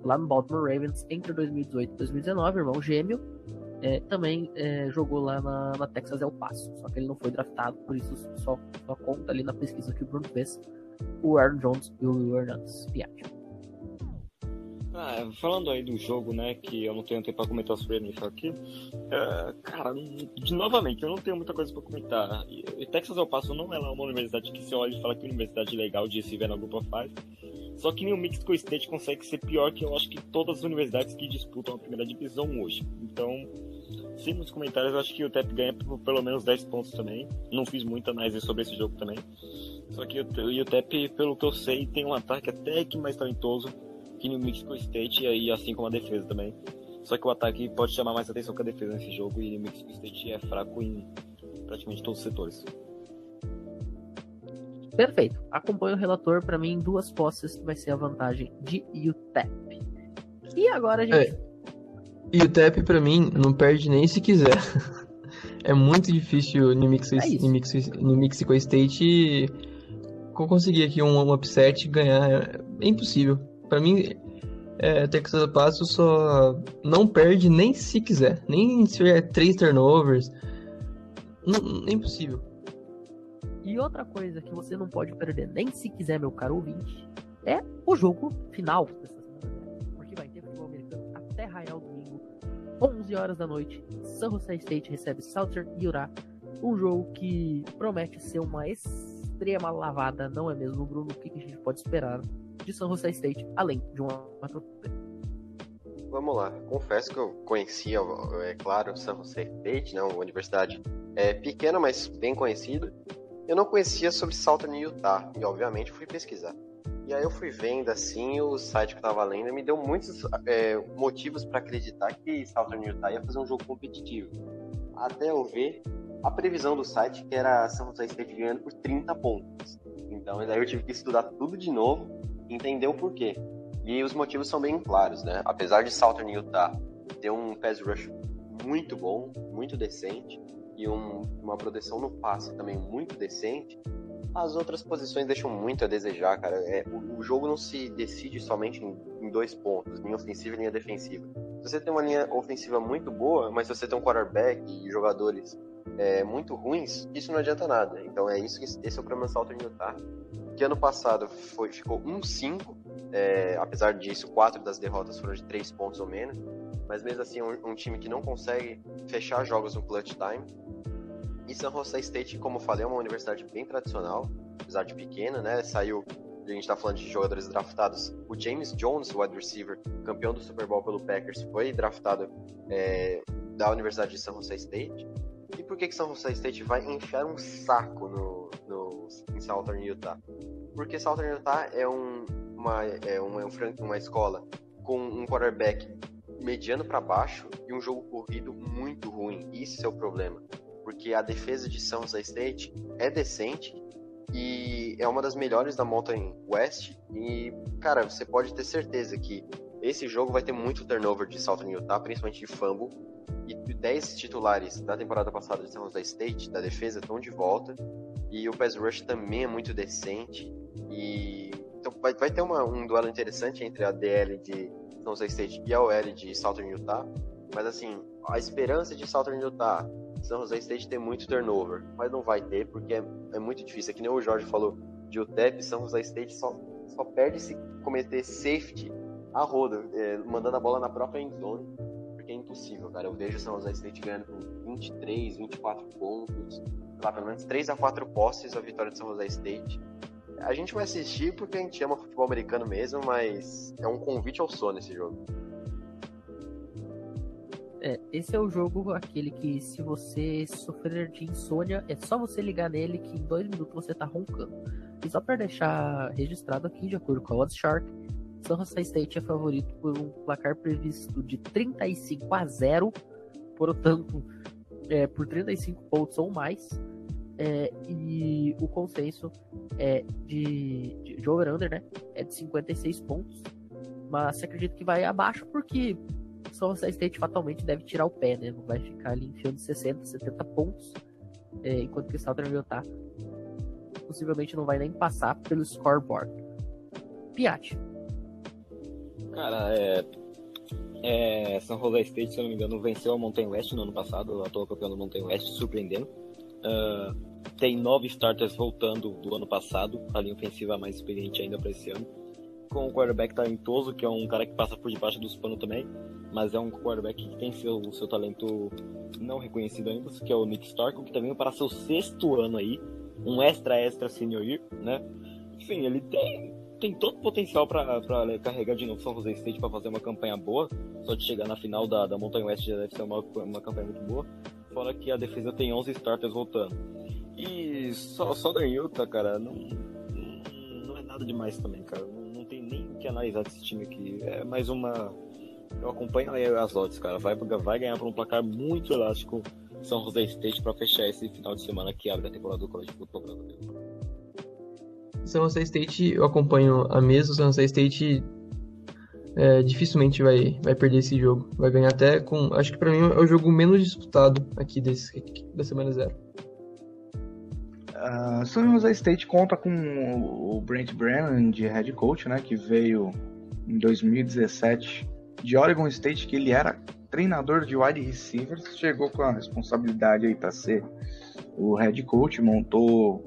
lá no Baltimore Ravens entre 2018 e 2019, irmão gêmeo. É, também é, jogou lá na, na Texas El Paso, só que ele não foi draftado, por isso só, só conta ali na pesquisa que o Bruno fez o Aaron Jones e o Will Hernandez. Ah, falando aí do jogo, né, que eu não tenho tempo pra comentar sobre ele aqui, é, cara, de, novamente, eu não tenho muita coisa pra comentar. E, Texas El Paso não é lá uma universidade que você olha e fala que é uma universidade legal de se ver na Grupo 5, só que nem o Mexico State consegue ser pior que eu acho que todas as universidades que disputam a primeira divisão hoje. Então, sem muitos comentários, eu acho que o TEP ganha por pelo menos 10 pontos também. Não fiz muita análise sobre esse jogo também. Só que o, o TEP, pelo que eu sei, tem um ataque até que mais talentoso que no Mexico State, e aí, assim como a defesa também. Só que o ataque pode chamar mais atenção que a defesa nesse jogo, e o Mexico State é fraco em praticamente todos os setores. Perfeito. Acompanho o relator, para mim, duas posses vai ser a vantagem de UTEP. E agora a gente. E o TEP, pra mim, não perde nem se quiser. é muito difícil no Mexico, É no Mexico, no Mexico State co- conseguir aqui um, um upset e ganhar. É, é impossível. Pra mim, é, Texas Passo só não perde nem se quiser. Nem se tiver três turnovers. Não, é impossível. E outra coisa que você não pode perder, nem se quiser, meu caro ouvinte, é o jogo final dessa semana. Porque vai ter futebol americano até raiar o domingo, 11 horas da noite. San Jose State recebe Southern Utah. Um jogo que promete ser uma extrema lavada, não é mesmo, Bruno? O que a gente pode esperar de San Jose State, além de uma? Vamos lá. Confesso que eu conhecia, é claro, San Jose State, né, uma universidade é, pequena, mas bem conhecida. Eu não conhecia sobre Southern Utah e, obviamente, fui pesquisar. E aí eu fui vendo, assim, o site que eu tava lendo me deu muitos é, motivos para acreditar que Southern Utah ia fazer um jogo competitivo. Até eu ver a previsão do site que era San Jose State ganhando por 30 pontos. Então, daí eu tive que estudar tudo de novo, entender o porquê. E os motivos são bem claros, né? Apesar de Southern Utah ter um pass rush muito bom, muito decente, e um, uma proteção no passe também muito decente, as outras posições deixam muito a desejar, cara. É, o, o, jogo não se decide somente em, em, dois pontos, linha ofensiva e linha defensiva. Se você tem uma linha ofensiva muito boa, mas se você tem um quarterback e jogadores é, muito ruins, isso não adianta nada. Então é isso que esse é o problema do Southern Utah. Que ano passado foi, ficou 1-5, é, apesar disso, quatro das derrotas foram de três pontos ou menos. Mas mesmo assim, um, um time que não consegue fechar jogos no clutch time. E San Jose State, como falei, é uma universidade bem tradicional, apesar de pequena, né? Saiu, a gente está falando de jogadores draftados. O James Jones, wide receiver, campeão do Super Bowl pelo Packers, foi draftado é, da Universidade de San Jose State. E por que, que San Jose State vai enfiar um saco no, no, em Southern Utah? Porque Southern Utah é, um, uma, é uma, uma escola com um quarterback mediano para baixo e um jogo corrido muito ruim. Isso é o problema porque a defesa de São Jose State é decente e é uma das melhores da Mountain West. E, cara, você pode ter certeza que esse jogo vai ter muito turnover de Southern Utah, principalmente de fumble. E 10 titulares da temporada passada de São Jose State, da defesa, estão de volta. E o pass rush também é muito decente. E então vai, vai ter uma, um duelo interessante entre a DL de São Jose State e a OL de Southern Utah. Mas assim, a esperança de Southern Utah são José State tem muito turnover, mas não vai ter porque é, é muito difícil. É que nem o Jorge falou de UTEP, São José State só, só perde se cometer safety a roda, é, mandando a bola na própria endzone, porque é impossível, cara. Eu vejo São José State ganhando com 23, 24 pontos, lá, pelo menos 3 a 4 posses a vitória de São José State. A gente vai assistir porque a gente ama futebol americano mesmo, mas é um convite ao sono esse jogo. É, esse é o jogo aquele que se você sofrer de insônia, é só você ligar nele que em dois minutos você tá roncando. E só para deixar registrado aqui, de acordo com a Odds Shark, San Jose State é favorito por um placar previsto de 35 a 0, portanto, é, por 35 pontos ou mais. É, e o consenso é de, de, de over-under, né? É de 56 pontos. Mas você acredita que vai abaixo porque Jose State fatalmente deve tirar o pé, né? Não vai ficar ali enfiando 60, 70 pontos, é, enquanto que o Southern Utah possivelmente não vai nem passar pelo scoreboard. Piat. Cara, é, é, São Jose State, se eu não me engano, venceu a Mountain West no ano passado, a atual campeão do Mountain West, surpreendendo. Uh, tem nove starters voltando do ano passado, a linha ofensiva mais experiente ainda para esse ano. Com o quarterback talentoso, que é um cara que passa por debaixo dos panos também mas é um quarterback que tem seu, seu talento não reconhecido ainda, que é o Nick Stark, que também para seu sexto ano aí, um extra extra senior year, né? Enfim, ele tem, tem todo o potencial para carregar de novo São Jose State para fazer uma campanha boa, só de chegar na final da, da Montanha West já deve ser uma, uma campanha muito boa, fora que a defesa tem 11 starters voltando. E só, só da Utah, cara, não, não, é nada demais também, cara. Não, não tem nem o que analisar desse time aqui. É mais uma eu acompanho as odds, cara. Vai, vai ganhar por um placar muito elástico São José State para fechar esse final de semana que abre a temporada do College Football Brasileiro. São José State, eu acompanho a mesa. São José State é, dificilmente vai, vai perder esse jogo. Vai ganhar até com. Acho que para mim é o jogo menos disputado aqui desse, da semana zero. Uh, São José State conta com o Brent Brennan de head coach, né, que veio em 2017 de Oregon State, que ele era treinador de wide receivers, chegou com a responsabilidade aí para ser o head coach, montou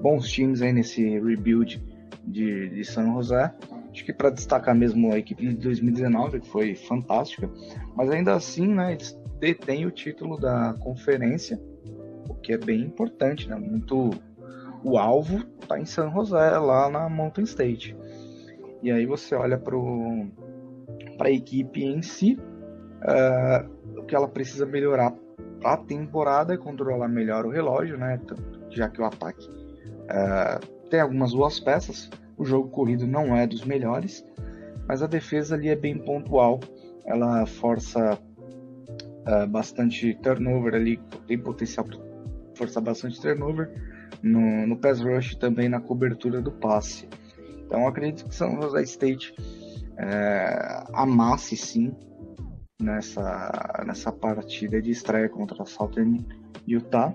bons times aí nesse rebuild de, de San José. Acho que para destacar mesmo a equipe de 2019, que foi fantástica, mas ainda assim, né, eles detêm o título da conferência, o que é bem importante, né? Muito o alvo tá em San José, lá na Mountain State. E aí você olha para a equipe em si. Uh, o que ela precisa melhorar para a temporada é controlar melhor o relógio, né? Já que o ataque uh, tem algumas boas peças, o jogo corrido não é dos melhores, mas a defesa ali é bem pontual. Ela força uh, bastante turnover ali, tem potencial para forçar bastante turnover no, no pass rush também na cobertura do passe. Então acredito que São José State é, amasse sim nessa, nessa partida de estreia contra a Southern Utah.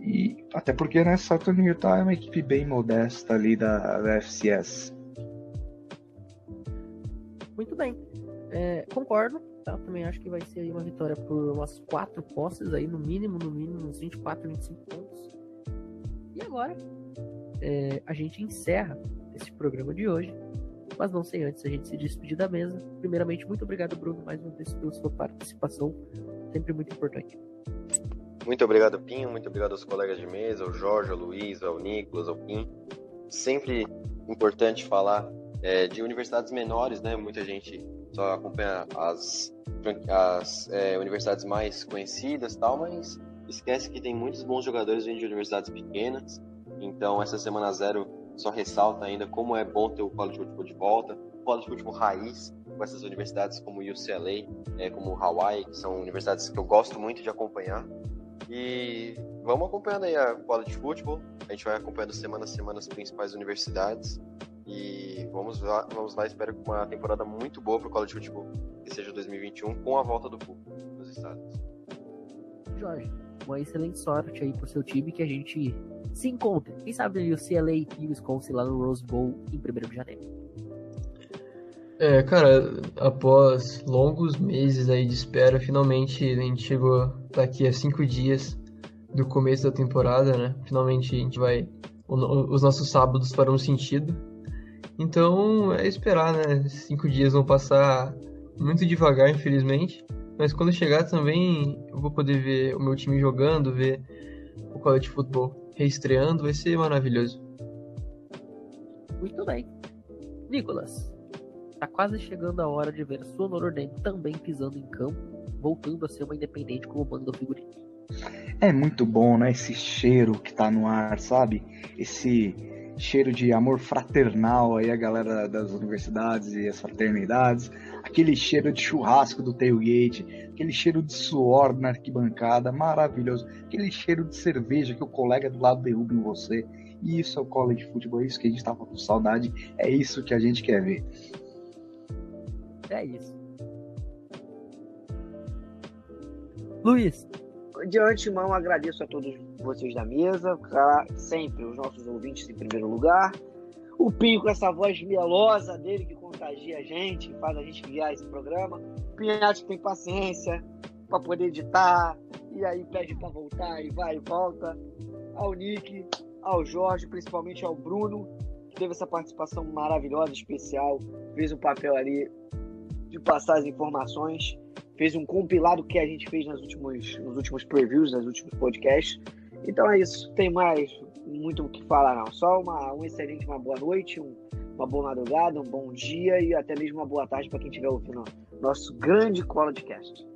E até porque né, Southern Utah é uma equipe bem modesta ali da, da FCS. Muito bem. É, concordo. Tá? Também acho que vai ser uma vitória por umas quatro posses aí, no mínimo, no mínimo, uns 24, 25 pontos. E agora, é, a gente encerra esse programa de hoje. Mas não sei antes a gente se despedir da mesa. Primeiramente, muito obrigado, Bruno, mais uma vez pela sua participação. Sempre muito importante. Muito obrigado, Pinho. Muito obrigado aos colegas de mesa, ao Jorge, ao Luiz, ao Nicolas, ao Pinho. Sempre importante falar é, de universidades menores, né? Muita gente só acompanha as, as é, universidades mais conhecidas tal, mas esquece que tem muitos bons jogadores vindo de universidades pequenas. Então, essa semana zero só ressalta ainda como é bom ter o college football de volta, o college football raiz, com essas universidades como UCLA, é, como Hawaii, que são universidades que eu gosto muito de acompanhar. E vamos acompanhando aí a college football, a gente vai acompanhando semana a semana as principais universidades. E vamos lá, vamos lá, espero que uma temporada muito boa para o college football, que seja 2021, com a volta do público nos estados. Jorge, uma excelente sorte aí pro seu time que a gente se encontre. Quem sabe o CLA e o Wisconsin lá no Rose Bowl em 1 de janeiro. É, cara, após longos meses aí de espera, finalmente a gente chegou daqui a cinco dias do começo da temporada, né? Finalmente a gente vai. Os nossos sábados farão sentido. Então é esperar, né? Cinco dias vão passar muito devagar, infelizmente. Mas quando chegar também eu vou poder ver o meu time jogando, ver o college football reestreando, vai ser maravilhoso. Muito bem. Nicolas, tá quase chegando a hora de ver a sua Notre também pisando em campo, voltando a ser uma independente como banda figurino. É muito bom, né? Esse cheiro que tá no ar, sabe? Esse cheiro de amor fraternal aí a galera das universidades e as fraternidades, aquele cheiro de churrasco do tailgate, aquele cheiro de suor na arquibancada, maravilhoso, aquele cheiro de cerveja que o colega do lado derruba em você. E isso é o college football, é isso que a gente tava com saudade, é isso que a gente quer ver. É isso. Luiz. De antemão, agradeço a todos vocês da mesa, sempre os nossos ouvintes em primeiro lugar. O Pinho com essa voz melosa dele que contagia a gente, faz a gente guiar esse programa. O Pinhate tem paciência para poder editar, e aí pede para voltar e vai e volta. Ao Nick, ao Jorge, principalmente ao Bruno, que teve essa participação maravilhosa, especial, fez um papel ali de passar as informações, fez um compilado que a gente fez nas últimos, nos últimos previews, nos últimos podcasts. Então é isso, tem mais muito o que falar não. Só uma, um excelente, uma boa noite, um, uma boa madrugada, um bom dia e até mesmo uma boa tarde para quem estiver ouvindo nosso grande podcast.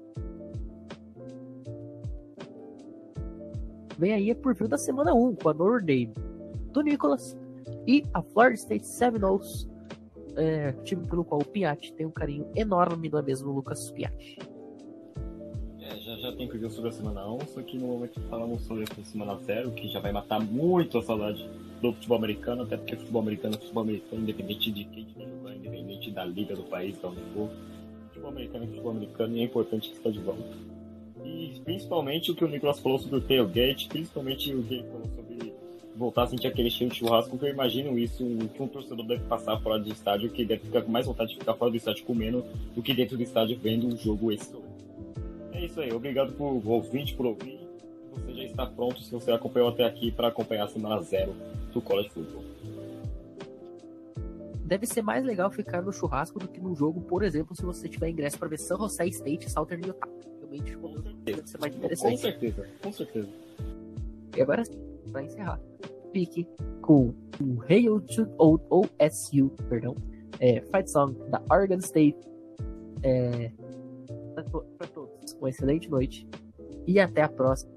Vem aí a preview da semana 1 com a Notre Dame do Nicholas e a Florida State Seminoles é, time pelo qual o Piatti tem um carinho enorme, não é mesmo, Lucas Piatti? É, já, já tem preview sobre a semana 1, só que no momento falamos sobre a semana 0, que já vai matar muito a saudade do futebol americano, até porque futebol americano é futebol americano, independente de quem estiver jogando, independente da liga do país, da onde for. Futebol americano é futebol americano e é importante que está de volta. E principalmente o que o Nicolas falou sobre o tailgate, principalmente o que ele falou sobre voltar a sentir aquele cheiro de churrasco, porque eu imagino isso, que um torcedor deve passar fora do estádio, que deve ficar com mais vontade de ficar fora do estádio comendo do que dentro do estádio vendo um jogo esse. É isso aí, obrigado por ouvinte, por ouvir. Você já está pronto, se você acompanhou até aqui, para acompanhar a semana zero do College Football. Deve ser mais legal ficar no churrasco do que no jogo, por exemplo, se você tiver ingresso para ver San Jose State e Southern Utah. Realmente, deve ser mais interessante. Com certeza, com certeza. E agora sim, para encerrar, fique com o Hail to OSU, perdão, é, Fight Song da Oregon State. É, para todos, uma excelente noite e até a próxima.